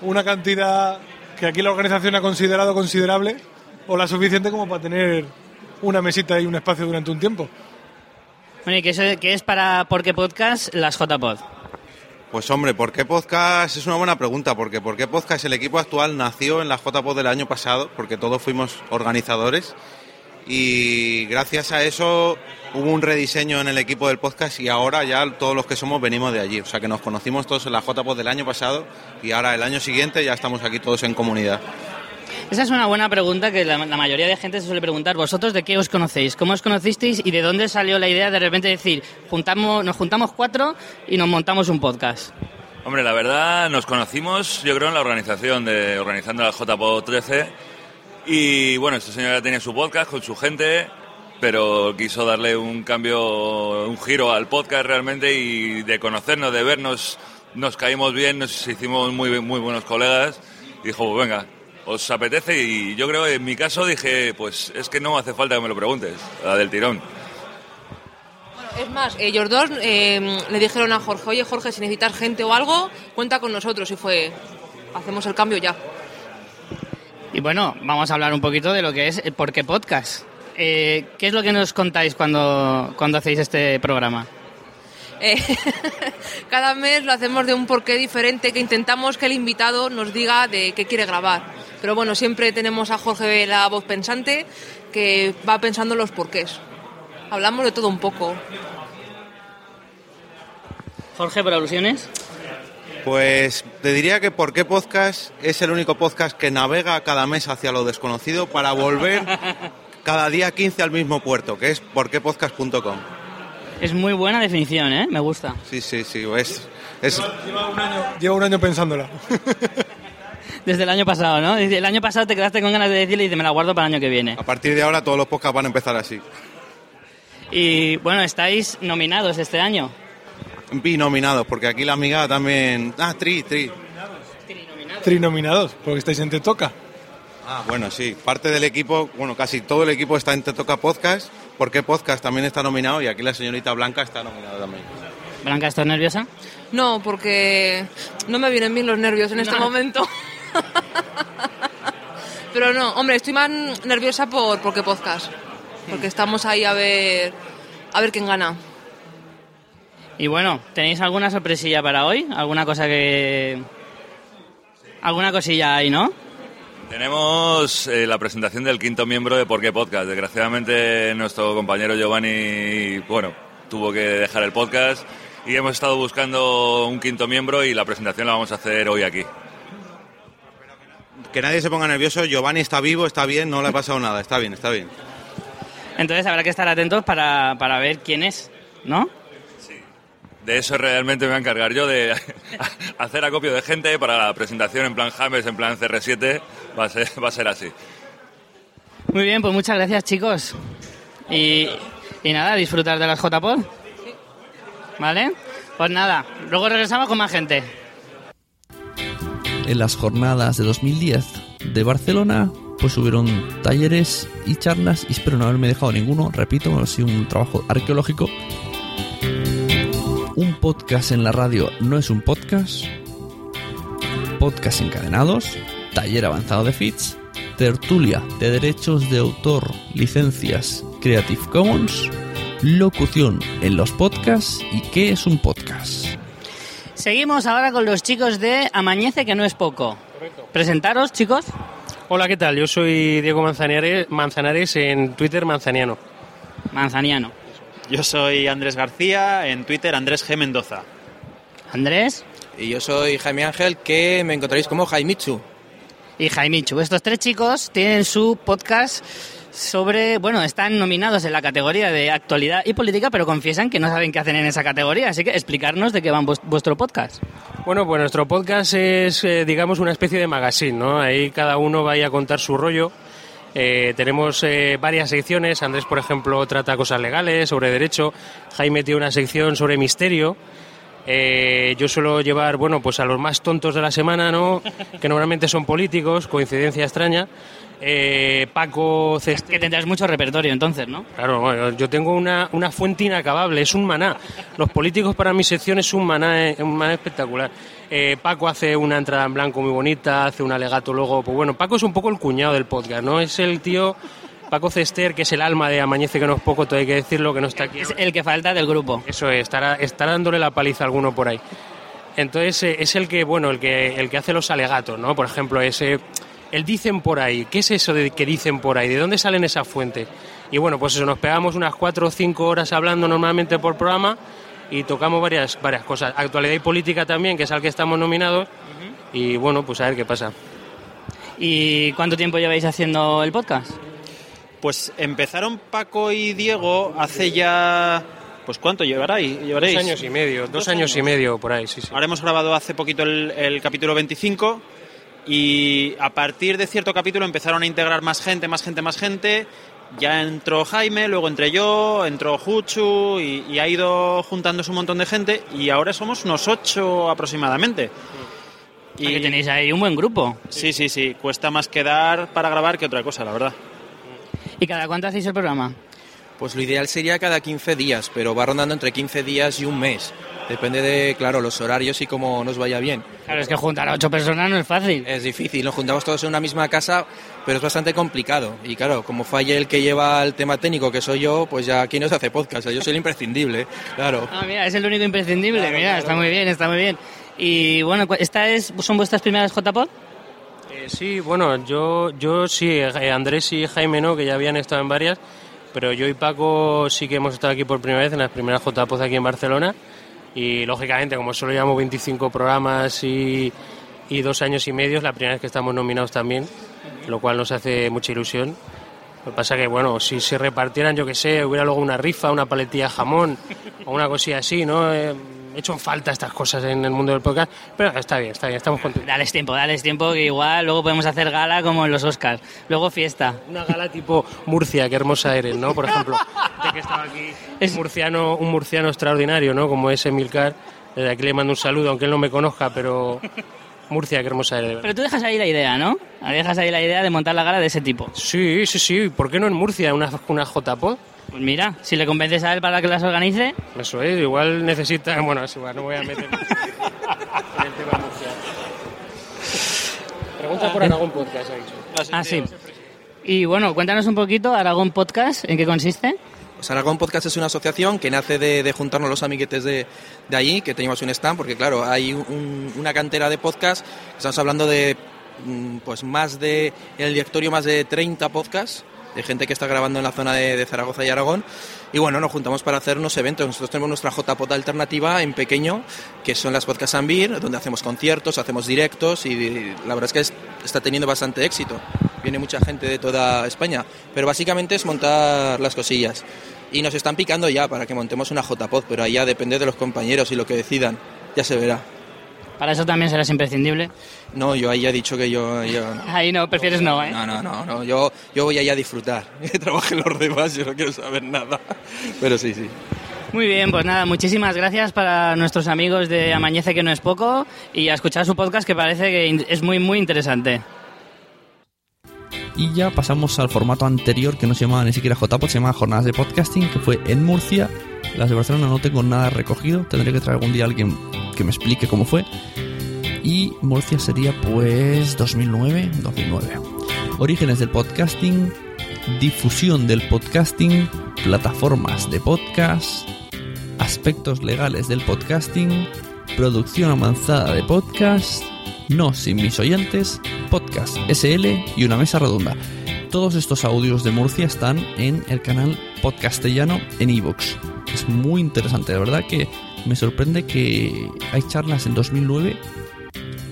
una cantidad que aquí la organización ha considerado considerable o la suficiente como para tener una mesita y un espacio durante un tiempo. Bueno, ¿y qué es, qué es para ¿Por qué Podcast? Las JPod. Pues hombre, ¿por qué podcast? Es una buena pregunta, porque ¿por qué podcast? El equipo actual nació en la JPod del año pasado, porque todos fuimos organizadores, y gracias a eso hubo un rediseño en el equipo del podcast y ahora ya todos los que somos venimos de allí. O sea que nos conocimos todos en la JPod del año pasado y ahora el año siguiente ya estamos aquí todos en comunidad. Esa es una buena pregunta que la, la mayoría de gente se suele preguntar. ¿Vosotros de qué os conocéis? ¿Cómo os conocisteis? ¿Y de dónde salió la idea de repente decir, juntamos, nos juntamos cuatro y nos montamos un podcast? Hombre, la verdad, nos conocimos, yo creo, en la organización de organizando la JPO 13. Y bueno, este señor ya tenía su podcast con su gente, pero quiso darle un cambio, un giro al podcast realmente y de conocernos, de vernos, nos caímos bien, nos hicimos muy, muy buenos colegas. Dijo, pues venga, ¿os apetece? Y yo creo, en mi caso, dije, pues es que no hace falta que me lo preguntes, la del tirón. Es más, ellos dos eh, le dijeron a Jorge, oye Jorge, si necesitas gente o algo, cuenta con nosotros. Y fue, hacemos el cambio ya. Y bueno, vamos a hablar un poquito de lo que es el ¿Por qué Podcast? Eh, ¿Qué es lo que nos contáis cuando, cuando hacéis este programa? Eh, cada mes lo hacemos de un porqué diferente que intentamos que el invitado nos diga de qué quiere grabar. Pero bueno, siempre tenemos a Jorge la voz pensante que va pensando los porqués. Hablamos de todo un poco. Jorge, por alusiones. Pues te diría que ¿Por qué Podcast? es el único podcast que navega cada mes hacia lo desconocido para volver cada día 15 al mismo puerto, que es porquepodcast.com. Es muy buena definición, ¿eh? Me gusta. Sí, sí, sí, es, es Llevo un año pensándola. Desde el año pasado, ¿no? El año pasado te quedaste con ganas de decirle y dices, me la guardo para el año que viene. a partir de ahora todos los podcasts van a empezar así. Y bueno, estáis nominados este año. Binominados, porque aquí la amiga también... Ah, tri, tri. Trinominados, porque estáis en Te Toca. Ah, bueno, sí. Parte del equipo, bueno, casi todo el equipo está en Te Toca Podcast, porque Podcast también está nominado y aquí la señorita Blanca está nominada también. Blanca, ¿estás nerviosa? No, porque no me vienen bien los nervios en este momento. Pero no, hombre, estoy más nerviosa por porque podcast. Porque estamos ahí a ver a ver quién gana. Y bueno, ¿tenéis alguna sorpresilla para hoy? ¿Alguna cosa que... Alguna cosilla ahí, ¿no? Tenemos eh, la presentación del quinto miembro de Por qué Podcast. Desgraciadamente nuestro compañero Giovanni, bueno, tuvo que dejar el podcast y hemos estado buscando un quinto miembro y la presentación la vamos a hacer hoy aquí. Que nadie se ponga nervioso, Giovanni está vivo, está bien, no le ha pasado nada, está bien, está bien. Entonces habrá que estar atentos para, para ver quién es, ¿no? De eso realmente me voy a encargar yo, de hacer acopio de gente para la presentación en plan James, en plan CR7, va a ser, va a ser así. Muy bien, pues muchas gracias chicos. Y, y nada, disfrutar de las JPod. ¿Vale? Pues nada, luego regresamos con más gente. En las jornadas de 2010 de Barcelona, pues hubieron talleres y charlas, y espero no haberme dejado ninguno, repito, ha sido un trabajo arqueológico. Un podcast en la radio no es un podcast. Podcast encadenados, taller avanzado de feeds, tertulia de derechos de autor, licencias Creative Commons, locución en los podcasts y qué es un podcast. Seguimos ahora con los chicos de Amañece, que no es poco. Presentaros, chicos. Hola, ¿qué tal? Yo soy Diego Manzanares, Manzanares en Twitter Manzaniano. Manzaniano. Yo soy Andrés García, en Twitter Andrés G. Mendoza. Andrés. Y yo soy Jaime Ángel, que me encontraréis como Jaimichu. Y Jaimichu. Estos tres chicos tienen su podcast sobre, bueno, están nominados en la categoría de actualidad y política, pero confiesan que no saben qué hacen en esa categoría. Así que explicarnos de qué va vuestro podcast. Bueno, pues nuestro podcast es, eh, digamos, una especie de magazine, ¿no? Ahí cada uno vaya a contar su rollo. Eh, tenemos eh, varias secciones. Andrés, por ejemplo, trata cosas legales, sobre derecho. Jaime tiene una sección sobre misterio. Eh, yo suelo llevar, bueno, pues a los más tontos de la semana, ¿no? Que normalmente son políticos, coincidencia extraña. Eh, Paco Cester... Que tendrás mucho repertorio entonces, ¿no? Claro, bueno, yo tengo una, una fuente inacabable, es un maná. Los políticos para mi sección es un maná, eh, un maná espectacular. Eh, Paco hace una entrada en blanco muy bonita, hace un alegato luego, pues bueno, Paco es un poco el cuñado del podcast, ¿no? Es el tío... Paco Cester, que es el alma de Amañece, que no es poco, todo hay que decirlo, que no está aquí. Es el que falta del grupo. Eso es, estará, estará dándole la paliza a alguno por ahí. Entonces eh, es el que, bueno, el que, el que hace los alegatos, ¿no? Por ejemplo, ese, el dicen por ahí. ¿Qué es eso de que dicen por ahí? ¿De dónde salen esas fuentes? Y bueno, pues eso, nos pegamos unas cuatro o cinco horas hablando normalmente por programa y tocamos varias, varias cosas. Actualidad y política también, que es al que estamos nominados. Y bueno, pues a ver qué pasa. ¿Y cuánto tiempo lleváis haciendo el podcast? Pues empezaron Paco y Diego hace ya... Pues ¿cuánto llevaréis? llevaréis? Dos años y medio, dos, años, y medio por ahí, sí, sí. Ahora hemos grabado hace poquito el, el capítulo 25 y a partir de cierto capítulo empezaron a integrar más gente, más gente, más gente. Ya entró Jaime, luego entré yo, entró Juchu y, y ha ido juntándose un montón de gente y ahora somos unos ocho aproximadamente. Y que tenéis ahí un buen grupo. Sí, sí, sí. Cuesta más quedar para grabar que otra cosa, la verdad. ¿Y cada cuánto hacéis el programa? Pues lo ideal sería cada 15 días, pero va rondando entre 15 días y un mes. Depende de, claro, los horarios y cómo nos vaya bien. Claro, es que juntar a ocho personas no es fácil. Es difícil, nos juntamos todos en una misma casa, pero es bastante complicado. Y claro, como falle el que lleva el tema técnico, que soy yo, pues ya aquí no se hace podcast. Yo soy el imprescindible, claro. Ah, mira, es el único imprescindible. Claro, mira, claro. está muy bien, está muy bien. Y bueno, ¿esta es, son vuestras primeras JPod? Eh, sí, bueno, yo, yo sí, eh, Andrés y Jaime no, que ya habían estado en varias, pero yo y Paco sí que hemos estado aquí por primera vez en las primeras JPOZ aquí en Barcelona y lógicamente como solo llevamos 25 programas y, y dos años y medio, es la primera vez que estamos nominados también, lo cual nos hace mucha ilusión. Lo que pasa que, bueno, si se repartieran, yo que sé, hubiera luego una rifa, una paletilla jamón o una cosilla así, ¿no? Eh, hecho falta estas cosas en el mundo del podcast, pero está bien, está bien, estamos contentos. Dales tiempo, dales tiempo, que igual luego podemos hacer gala como en los Oscars. Luego fiesta. Una gala tipo Murcia, qué hermosa eres, ¿no? Por ejemplo, de que estaba aquí es murciano, un murciano extraordinario, ¿no? Como es Emilcar. Desde aquí le mando un saludo, aunque él no me conozca, pero Murcia, qué hermosa eres. Pero tú dejas ahí la idea, ¿no? Dejas ahí la idea de montar la gala de ese tipo. Sí, sí, sí. ¿Por qué no en Murcia una, una JPod? Pues mira, si le convences a él para que las organice. Eso es, igual necesita. Bueno, es igual, no voy a meter en el tema. Pregunta por Aragón Podcast, ha dicho. Ah, sí. Y bueno, cuéntanos un poquito, Aragón Podcast, ¿en qué consiste? Pues Aragón Podcast es una asociación que nace de, de juntarnos los amiguetes de, de, allí, que teníamos un stand, porque claro, hay un, una cantera de podcasts, estamos hablando de pues más de, en el directorio más de 30 podcasts, de gente que está grabando en la zona de, Zaragoza y Aragón. Y bueno, nos juntamos para hacer unos eventos. Nosotros tenemos nuestra JPOT alternativa en pequeño, que son las Podcast Ambir, donde hacemos conciertos, hacemos directos y la verdad es que es está teniendo bastante éxito. Viene mucha gente de toda España, pero básicamente es montar las cosillas. Y nos están picando ya para que montemos una JPod, pero ahí ya depende de los compañeros y lo que decidan. Ya se verá. ¿Para eso también serás imprescindible? No, yo ahí ya he dicho que yo... yo Ahí no, prefieres no, ¿eh? No, no, no, no, yo, yo voy ahí a disfrutar. Que trabajen los demás, yo no quiero saber nada. Pero sí, sí. Muy bien, pues nada, muchísimas gracias para nuestros amigos de Amañece que no es poco y a escuchar su podcast que parece que es muy, muy interesante. Y ya pasamos al formato anterior que no se llamaba ni siquiera JPod, se llamaba Jornadas de Podcasting, que fue en Murcia. Las de Barcelona no tengo nada recogido, tendré que traer algún día alguien que me explique cómo fue. Y Murcia sería pues 2009, 2009. Orígenes del podcasting, difusión del podcasting, plataformas de podcast, aspectos legales del podcasting, producción avanzada de podcast, no sin mis oyentes, podcast SL y una mesa redonda. Todos estos audios de Murcia están en el canal Podcastellano en iVoox. Es muy interesante, de verdad que me sorprende que hay charlas en 2009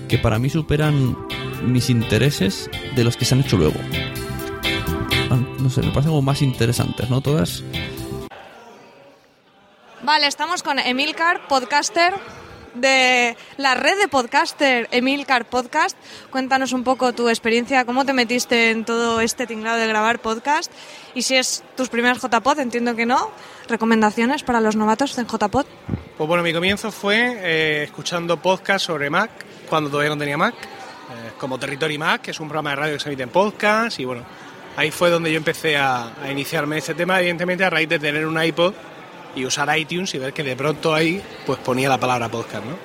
que para mí superan mis intereses de los que se han hecho luego. Ah, No sé, me parecen como más interesantes, ¿no? Todas Vale, estamos con Emilcar, podcaster de la red de podcaster Emilcar Podcast. Cuéntanos un poco tu experiencia, cómo te metiste en todo este tinglado de grabar podcast y si es tus primeras JPod, entiendo que no. ¿Recomendaciones para los novatos en JPod? Pues bueno, mi comienzo fue eh, escuchando podcast sobre Mac, cuando todavía no tenía Mac, eh, como Territory Mac, que es un programa de radio que se emite en podcast, y bueno, ahí fue donde yo empecé a, a iniciarme en este tema, evidentemente a raíz de tener un iPod y usar iTunes y ver que de pronto ahí pues ponía la palabra podcast, ¿no?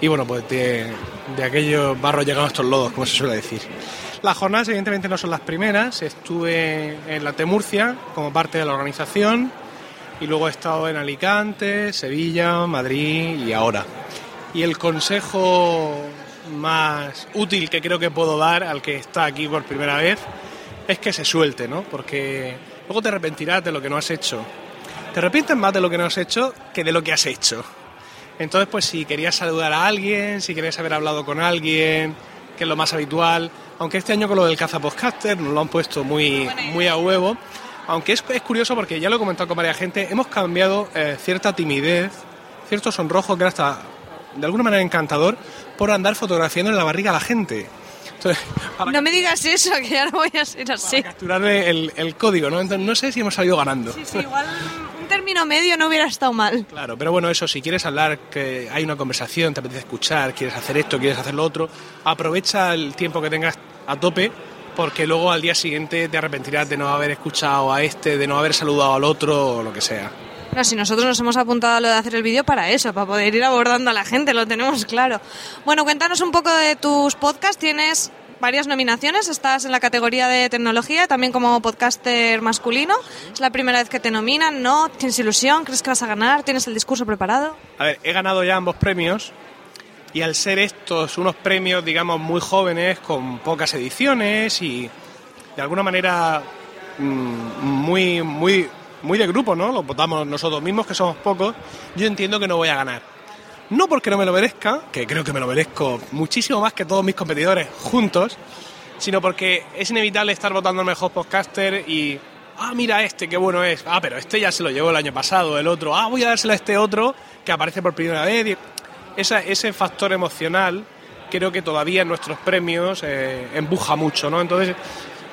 Y bueno, pues de, de aquellos barros llegaron estos lodos, como se suele decir. Las jornadas evidentemente no son las primeras, estuve en la T Murcia como parte de la organización y luego he estado en Alicante, Sevilla, Madrid y ahora. Y el consejo más útil que creo que puedo dar al que está aquí por primera vez es que se suelte, ¿no? Porque luego te arrepentirás de lo que no has hecho. Te arrepientes más de lo que no has hecho que de lo que has hecho. Entonces, pues si querías saludar a alguien, si querías haber hablado con alguien, que es lo más habitual, aunque este año con lo del caza podcaster nos lo han puesto muy, muy a huevo, aunque es, es curioso porque ya lo he comentado con varias gente, hemos cambiado eh, cierta timidez, cierto sonrojo que era hasta de alguna manera encantador por andar fotografiando en la barriga a la gente. Entonces, para No me digas eso, que ya no voy a ser así. capturarle el, el código, ¿no? Entonces, no sé si hemos salido ganando. Sí, igual un término medio no hubiera estado mal. Claro, pero bueno, eso, si quieres hablar, que hay una conversación, te apetece escuchar, quieres hacer esto, quieres hacer lo otro, aprovecha el tiempo que tengas a tope, porque luego al día siguiente te arrepentirás de no haber escuchado a este, de no haber saludado al otro o lo que sea. No, si nosotros nos hemos apuntado a lo de hacer el vídeo para eso, para poder ir abordando a la gente, lo tenemos claro. Bueno, cuéntanos un poco de tus podcasts. Tienes varias nominaciones, estás en la categoría de tecnología, también como podcaster masculino. Es la primera vez que te nominan, ¿no? ¿Tienes ilusión? ¿Crees que vas a ganar? ¿Tienes el discurso preparado? A ver, he ganado ya ambos premios y al ser estos unos premios, digamos, muy jóvenes, con pocas ediciones y de alguna manera mm, muy, muy, muy de grupo, ¿no? Lo votamos nosotros mismos, que somos pocos, yo entiendo que no voy a ganar. No porque no me lo merezca, que creo que me lo merezco muchísimo más que todos mis competidores juntos, sino porque es inevitable estar votando al mejor podcaster y, ah, mira este, qué bueno es, ah, pero este ya se lo llevó el año pasado, el otro, ah, voy a dárselo a este otro que aparece por primera vez. Esa- ese factor emocional creo que todavía en nuestros premios eh, empuja mucho, ¿no? Entonces,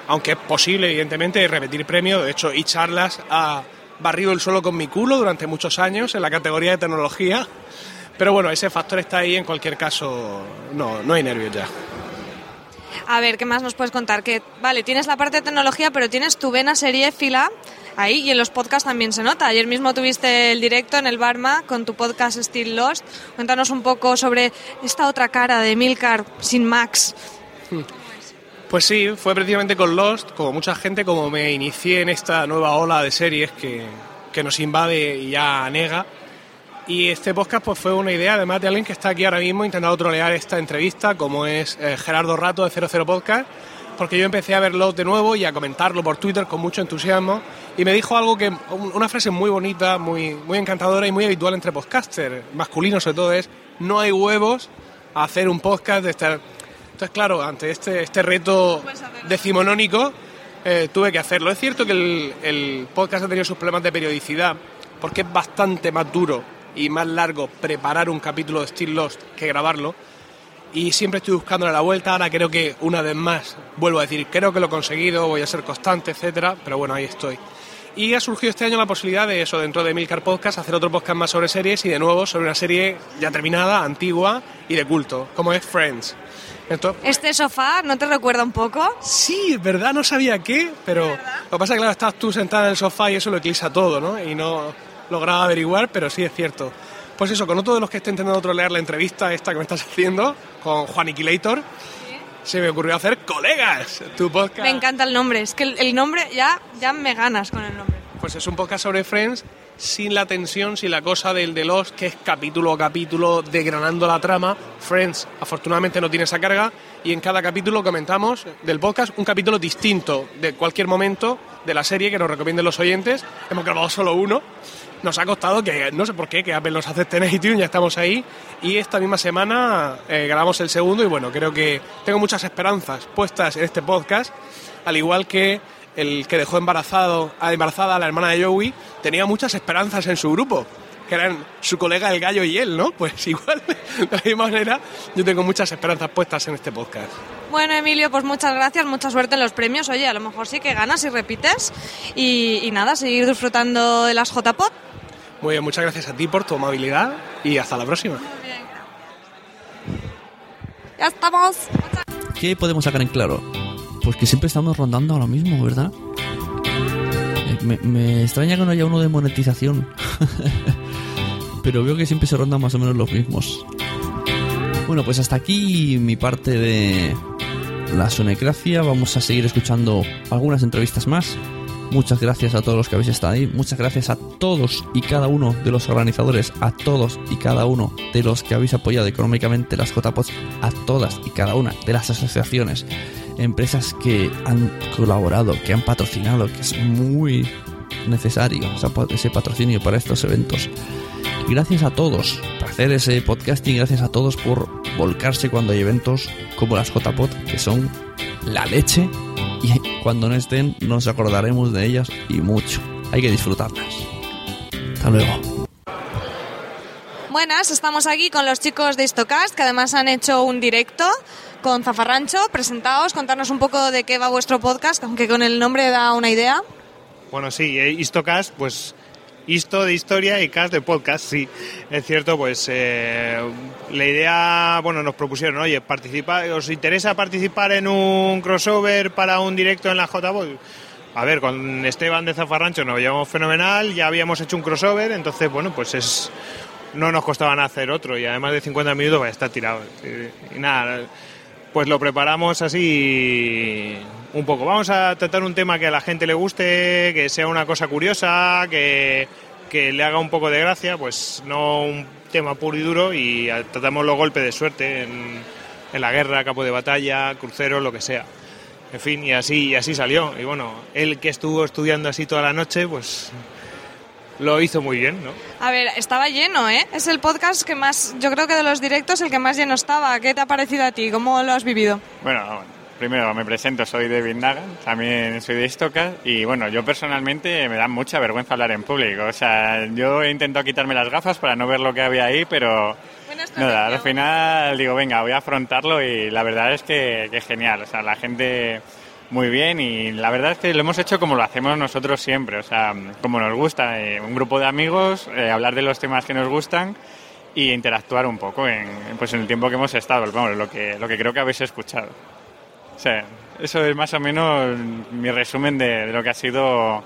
aunque es posible, evidentemente, repetir premios, de hecho, y charlas ha barrido el suelo con mi culo durante muchos años en la categoría de tecnología, pero bueno, ese factor está ahí, en cualquier caso, no, no hay nervios ya. A ver, ¿qué más nos puedes contar? Que, vale, tienes la parte de tecnología, pero tienes tu vena seriéfila ahí y en los podcasts también se nota. Ayer mismo tuviste el directo en el Barma con tu podcast Still Lost. Cuéntanos un poco sobre esta otra cara de Milcar sin Max. Pues sí, fue precisamente con Lost, como mucha gente, como me inicié en esta nueva ola de series que, que nos invade y ya anega. Y este podcast pues fue una idea además de alguien que está aquí ahora mismo intentando trolear esta entrevista, como es eh, Gerardo Rato de 00 Podcast, porque yo empecé a verlo de nuevo y a comentarlo por Twitter con mucho entusiasmo y me dijo algo que un- una frase muy bonita, muy muy encantadora y muy habitual entre podcasters masculinos sobre todo es no hay huevos a hacer un podcast de estar Entonces, claro, ante este, este reto decimonónico, eh, tuve que hacerlo. Es cierto que el podcast ha tenido sus problemas de periodicidad, porque es bastante más duro y más largo preparar un capítulo de Still Lost que grabarlo. Y siempre estoy buscándole la vuelta. Ahora creo que, una vez más, vuelvo a decir, creo que lo he conseguido, voy a ser constante, etcétera. Pero bueno, ahí estoy. Y ha surgido este año la posibilidad de eso, dentro de Milcar Podcast, hacer otro podcast más sobre series y de nuevo sobre una serie ya terminada, antigua y de culto, como es Friends. Entonces, ¿Este sofá no te recuerda un poco? Sí, es verdad, no sabía qué, pero lo que pasa es que claro, estás tú sentada en el sofá y eso lo eclipsa todo, ¿no? Y no lograba averiguar, pero sí es cierto. Pues eso, con otro de los que esté intentando trolear la entrevista esta que me estás haciendo, con Juan Iquilator, se me ocurrió hacer Colegas, tu podcast. Me encanta el nombre. Es que el, el nombre ya, ya me ganas con el nombre. Pues es un podcast sobre Friends sin la tensión, sin la cosa del de los que es capítulo a capítulo degranando la trama. Friends afortunadamente no tiene esa carga y en cada capítulo comentamos del podcast un capítulo distinto de cualquier momento de la serie que nos recomienden los oyentes. Hemos grabado solo uno. Nos ha costado que, no sé por qué, que Apple nos acepte en iTunes, ya estamos ahí. Y esta misma semana eh, grabamos el segundo y bueno, creo que tengo muchas esperanzas puestas en este podcast, al igual que el que dejó embarazado, embarazada a la hermana de Joey, tenía muchas esperanzas en su grupo, que eran su colega el gallo y él, ¿no? Pues igual, de la misma manera, yo tengo muchas esperanzas puestas en este podcast. Bueno, Emilio, pues muchas gracias, mucha suerte en los premios. Oye, a lo mejor sí que ganas y repites. Y, nada, seguir disfrutando de las JPod. Muy bien, muchas gracias a ti por tu amabilidad y hasta la próxima. Ya estamos. ¿Qué podemos sacar en claro? Pues que siempre estamos rondando a lo mismo, ¿verdad? Eh, Me, me extraña que no haya uno de monetización. Pero veo que siempre se rondan más o menos los mismos. Bueno, pues hasta aquí mi parte de la sonecracia. Vamos a seguir escuchando algunas entrevistas más. Muchas gracias a todos los que habéis estado ahí. Muchas gracias a todos y cada uno de los organizadores, a todos y cada uno de los que habéis apoyado económicamente las JPOds, a todas y cada una de las asociaciones, empresas que han colaborado, que han patrocinado, que es muy necesario esa- ese patrocinio para estos eventos. Gracias a todos por hacer ese podcasting, gracias a todos por volcarse cuando hay eventos como las JPod, que son la leche. Y cuando no estén, nos acordaremos de ellas y mucho. Hay que disfrutarlas. Hasta luego. Buenas, estamos aquí con los chicos de Histocast, que además han hecho un directo con Zafarrancho. Presentaos, contarnos un poco de qué va vuestro podcast, aunque con el nombre da una idea. Bueno, sí, eh, Histocast, pues Histo de historia y Cast de podcast, sí. Es cierto, pues eh, la idea, bueno, nos propusieron, oye, participa, ¿os interesa participar en un crossover para un directo en la JBOL? A ver, con Esteban de Zafarrancho nos llevamos fenomenal, ya habíamos hecho un crossover, entonces, bueno, pues es no nos costaba hacer otro y además de 50 minutos pues, está tirado. Y, y nada, pues lo preparamos así un poco. Vamos a tratar un tema que a la gente le guste, que sea una cosa curiosa, que, que le haga un poco de gracia, pues no un tema puro y duro y tratamos los golpes de suerte en, en la guerra, campo de batalla, crucero, lo que sea. En fin, y así, y así salió. Y bueno, él que estuvo estudiando así toda la noche, pues lo hizo muy bien, ¿no? A ver, estaba lleno, ¿eh? Es el podcast que más, yo creo que de los directos, el que más lleno estaba. ¿Qué te ha parecido a ti? ¿Cómo lo has vivido? Bueno, primero me presento, soy David Nagan, también soy de Istocas y bueno, yo personalmente me da mucha vergüenza hablar en público. O sea, yo he intentado quitarme las gafas para no ver lo que había ahí, pero nada, al final digo, venga, voy a afrontarlo y la verdad es que, que genial. O sea, la gente muy bien y la verdad es que lo hemos hecho como lo hacemos nosotros siempre, o sea, como nos gusta, eh, un grupo de amigos, eh, hablar de los temas que nos gustan y interactuar un poco en, pues en el tiempo que hemos estado, vamos, lo que, lo que creo que habéis escuchado. O sea, eso es más o menos mi resumen de, de lo que ha sido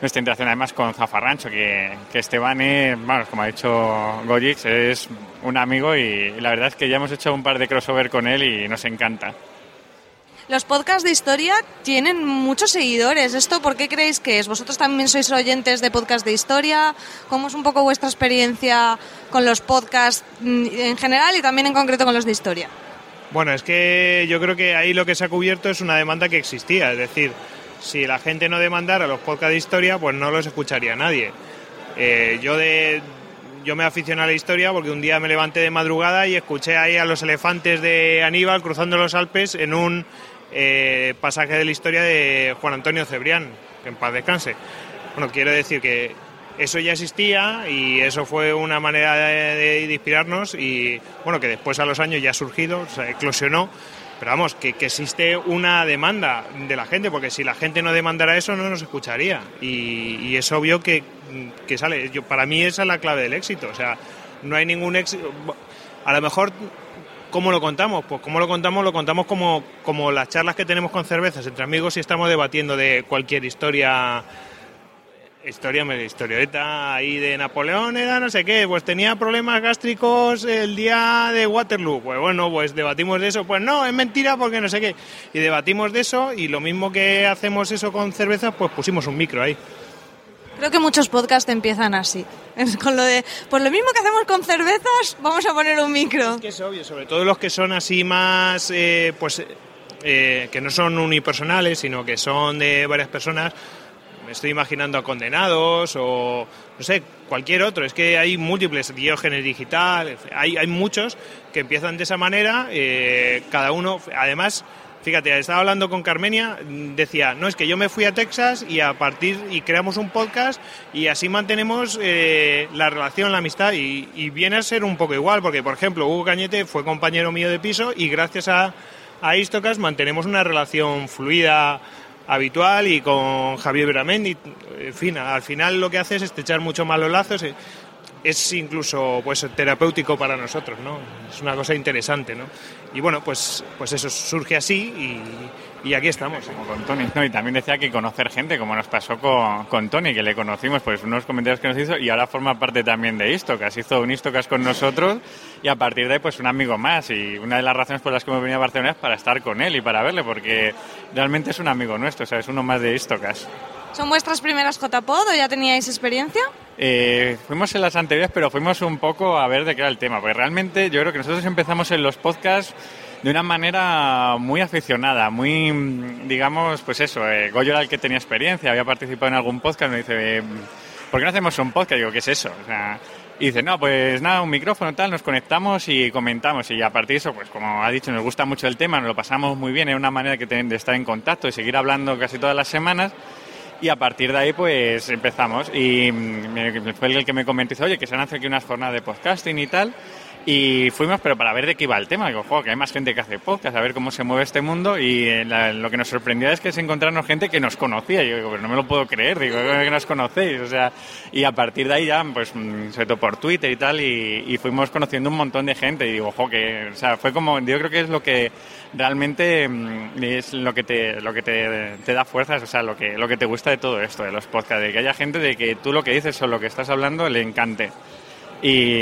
nuestra interacción además con Zafarrancho, que, que Esteban es, vamos, como ha dicho Gojix, es un amigo y la verdad es que ya hemos hecho un par de crossover con él y nos encanta. Los podcasts de historia tienen muchos seguidores. ¿Esto por qué creéis que es? ¿Vosotros también sois oyentes de podcast de historia? ¿Cómo es un poco vuestra experiencia con los podcasts mm, en general y también en concreto con los de historia? Bueno, es que yo creo que ahí lo que se ha cubierto es una demanda que existía. Es decir, si la gente no demandara los podcasts de historia, pues no los escucharía nadie. Eh, yo de, yo me aficioné a la historia porque un día me levanté de madrugada y escuché ahí a los elefantes de Aníbal cruzando los Alpes en un eh, pasaje de la historia de Juan Antonio Cebrián, que en paz descanse. Bueno, quiero decir que eso ya existía y eso fue una manera de, inspirarnos y bueno, que después a los años ya ha surgido, o sea, eclosionó, pero vamos, que, que existe una demanda de la gente, porque si la gente no demandara eso no nos escucharía. Y, y es obvio que, que sale, yo, para mí esa es la clave del éxito, o sea, no hay ningún éxito, a lo mejor ¿Cómo lo contamos? Pues cómo lo contamos, lo contamos como, como las charlas que tenemos con cervezas entre amigos y estamos debatiendo de cualquier historia Historia, historieta ahí de Napoleón era no sé qué, pues tenía problemas gástricos el día de Waterloo. Pues bueno, pues debatimos de eso. Pues no, es mentira porque no sé qué. Y debatimos de eso y lo mismo que hacemos eso con cervezas, pues pusimos un micro ahí. Creo que muchos podcasts empiezan así. Con lo de, pues lo mismo que hacemos con cervezas, vamos a poner un micro. Es que es obvio, sobre todo los que son así más, eh, pues, eh, que no son unipersonales, sino que son de varias personas. Me estoy imaginando a Condenados o, no sé, cualquier otro. Es que hay múltiples, Diógenes Digital, hay, hay muchos que empiezan de esa manera, eh, cada uno, además... Fíjate, estaba hablando con Carmenia, decía, no, es que yo me fui a Texas y a partir, y creamos un podcast y así mantenemos eh, la relación, la amistad y, y viene a ser un poco igual, porque por ejemplo, Hugo Cañete fue compañero mío de piso y gracias a, a Istocast mantenemos una relación fluida habitual y con Javier Veramendi, en fin, al final lo que hace es estrechar mucho más los lazos, eh, es incluso pues terapéutico para nosotros, ¿no? Es una cosa interesante, ¿no? Y bueno, pues, pues eso surge así y, y aquí estamos. Con Tony. Y también decía que conocer gente, como nos pasó con, con Tony, que le conocimos, pues unos comentarios que nos hizo y ahora forma parte también de Istocas. Hizo un Istocas con nosotros y a partir de ahí, pues un amigo más. Y una de las razones por las que hemos venido a Barcelona es para estar con él y para verle, porque realmente es un amigo nuestro, o sea, es uno más de Istocas. ¿Son vuestras primeras JPod o ya teníais experiencia? Eh, fuimos en las anteriores, pero fuimos un poco a ver de qué era el tema, porque realmente yo creo que nosotros empezamos en los podcasts de una manera muy aficionada, muy, digamos, pues eso, eh, Goyo era el que tenía experiencia, había participado en algún podcast, me dice, eh, ¿por qué no hacemos un podcast? Digo, ¿qué es eso? O sea, y dice, no, pues nada, un micrófono tal, nos conectamos y comentamos. Y a partir de eso, pues como ha dicho, nos gusta mucho el tema, nos lo pasamos muy bien, es una manera que de estar en contacto y seguir hablando casi todas las semanas. Y a partir de ahí, pues empezamos. Y mm, fue el que me comentó, oye, que se han hecho aquí unas jornadas de podcasting y tal. Y fuimos, pero para ver de qué iba el tema. Digo, "Jo, que hay más gente que hace podcast, a ver cómo se mueve este mundo. Y eh, la- lo que nos sorprendió es que es encontrarnos gente que nos conocía. Yo digo, pero no me lo puedo creer, digo, "¿Cómo que nos conocéis. O sea, y a partir de ahí ya, pues, mm, sobre todo por Twitter y tal, y, y fuimos conociendo un montón de gente. Y digo, jo, que, o sea, fue como, yo creo que es lo que realmente mm, es lo que te, lo que te, te da fuerzas, o sea, lo que, lo que te gusta de todo esto, de los podcasts, de que haya gente de que tú lo que dices o lo que estás hablando le encante. Y,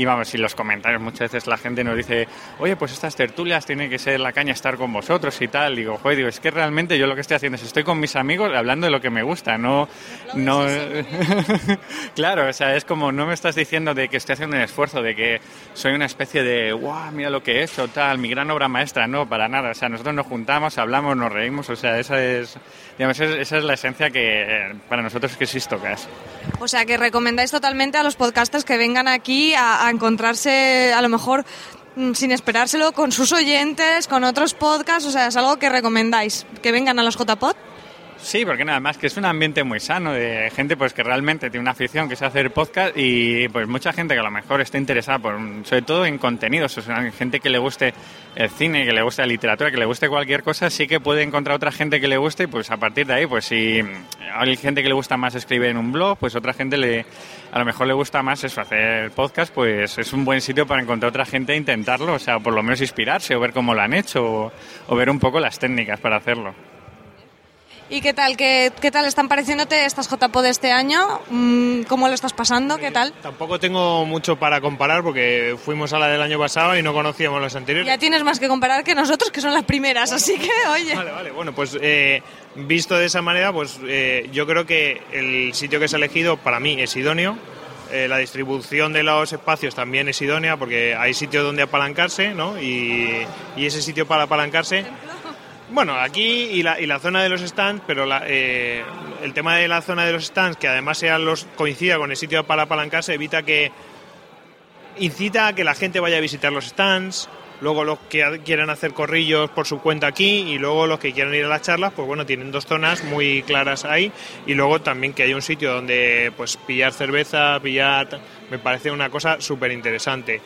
y vamos, si los comentarios muchas veces la gente nos dice, oye, pues estas tertulias tiene que ser la caña estar con vosotros y tal. Digo, joder, digo, es que realmente yo lo que estoy haciendo es estoy con mis amigos hablando de lo que me gusta, no, no, claro, o sea, es como no me estás diciendo de que estoy haciendo un esfuerzo, de que soy una especie de, wow, mira lo que he hecho, tal, mi gran obra maestra, no, para nada. O sea, nosotros nos juntamos, hablamos, nos reímos, o sea, esa es, digamos, esa es- esa es la esencia que eh, para nosotros que es Istocas. O sea, que recomendáis totalmente a los podcasters que vengan aquí a, encontrarse, a lo mejor mm, sin esperárselo, con sus oyentes, con otros podcasts. O sea, es algo que recomendáis, que vengan a los JPod. Sí, porque nada más que es un ambiente muy sano de gente pues que realmente tiene una afición que es hacer podcast y pues mucha gente que a lo mejor está interesada por sobre todo en contenidos, o sea, gente que le guste el cine, que le guste la literatura, que le guste cualquier cosa, sí que puede encontrar otra gente que le guste y pues a partir de ahí, pues si hay gente que le gusta más escribir en un blog, pues otra gente le a lo mejor le gusta más eso, hacer podcast, pues es un buen sitio para encontrar otra gente e intentarlo, o sea, por lo menos inspirarse o ver cómo lo han hecho o, o ver un poco las técnicas para hacerlo. ¿Y qué tal? ¿Qué, qué tal están pareciéndote estas JPod de este año? Mm, ¿Cómo lo estás pasando? ¿Qué tal? Tampoco tengo mucho para comparar porque fuimos a la del año pasado y no conocíamos las anteriores. Ya tienes más que comparar que nosotros, que son las primeras, así que, oye. Vale, vale, bueno, pues eh, visto de esa manera, pues eh, yo creo que el sitio que se ha elegido para mí es idóneo. Eh, la distribución de los espacios también es idónea porque hay sitios donde apalancarse, ¿no? Y, y ese sitio para apalancarse, Bueno, aquí y la, y la zona de los stands, pero la- eh, el tema de la zona de los stands, que además sean los coincida con el sitio para apalancarse, evita que incita a que la gente vaya a visitar los stands, luego los que quieran hacer corrillos por su cuenta aquí y luego los que quieran ir a las charlas, pues bueno, tienen dos zonas muy claras ahí y luego también que hay un sitio donde pues pillar cerveza, pillar... me parece una cosa súper interesante.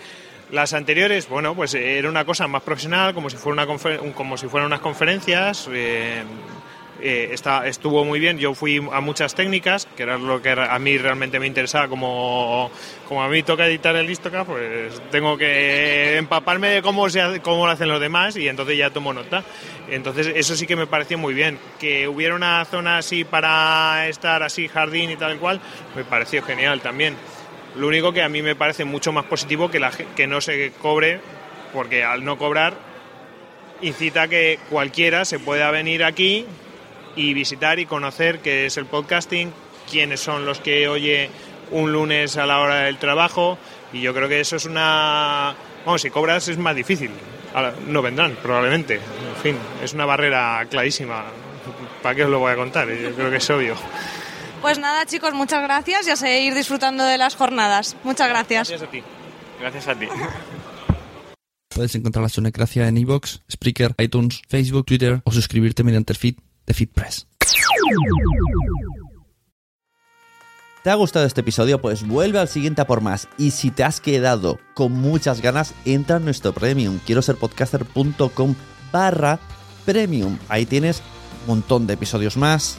Las anteriores, bueno, pues eh, era una cosa más profesional, como si fuera una como si fueran unas conferencias. eh, eh, está, estuvo muy bien. Yo fui a muchas técnicas, que era lo que a mí realmente me interesaba. Como, como a mí toca editar el Listoca, pues tengo que empaparme de cómo, se cómo lo hacen los demás y entonces ya tomo nota. Entonces, eso sí que me pareció muy bien. Que hubiera una zona así para estar así, jardín y tal cual, me pareció genial también. Lo único que a mí me parece mucho más positivo que, la, que no se cobre, porque al no cobrar incita que cualquiera se pueda venir aquí y visitar y conocer qué es el podcasting, quiénes son los que oye un lunes a la hora del trabajo y yo creo que eso es una... Vamos, si cobras es más difícil. No vendrán, probablemente. En fin, es una barrera clarísima. ¿Para qué os lo voy a contar? Yo creo que es obvio. Pues nada, chicos, muchas gracias y a seguir disfrutando de las jornadas. Muchas gracias. Gracias a ti. Gracias a ti. Puedes encontrar la Sunecracia en iVoox, Spreaker, iTunes, Facebook, Twitter o suscribirte mediante el feed de FeedPress. ¿Te ha gustado este episodio? Pues vuelve al siguiente a por más. Y si te has quedado con muchas ganas, entra en nuestro premium. Quiero ser podcaster.com barra premium. Ahí tienes un montón de episodios más,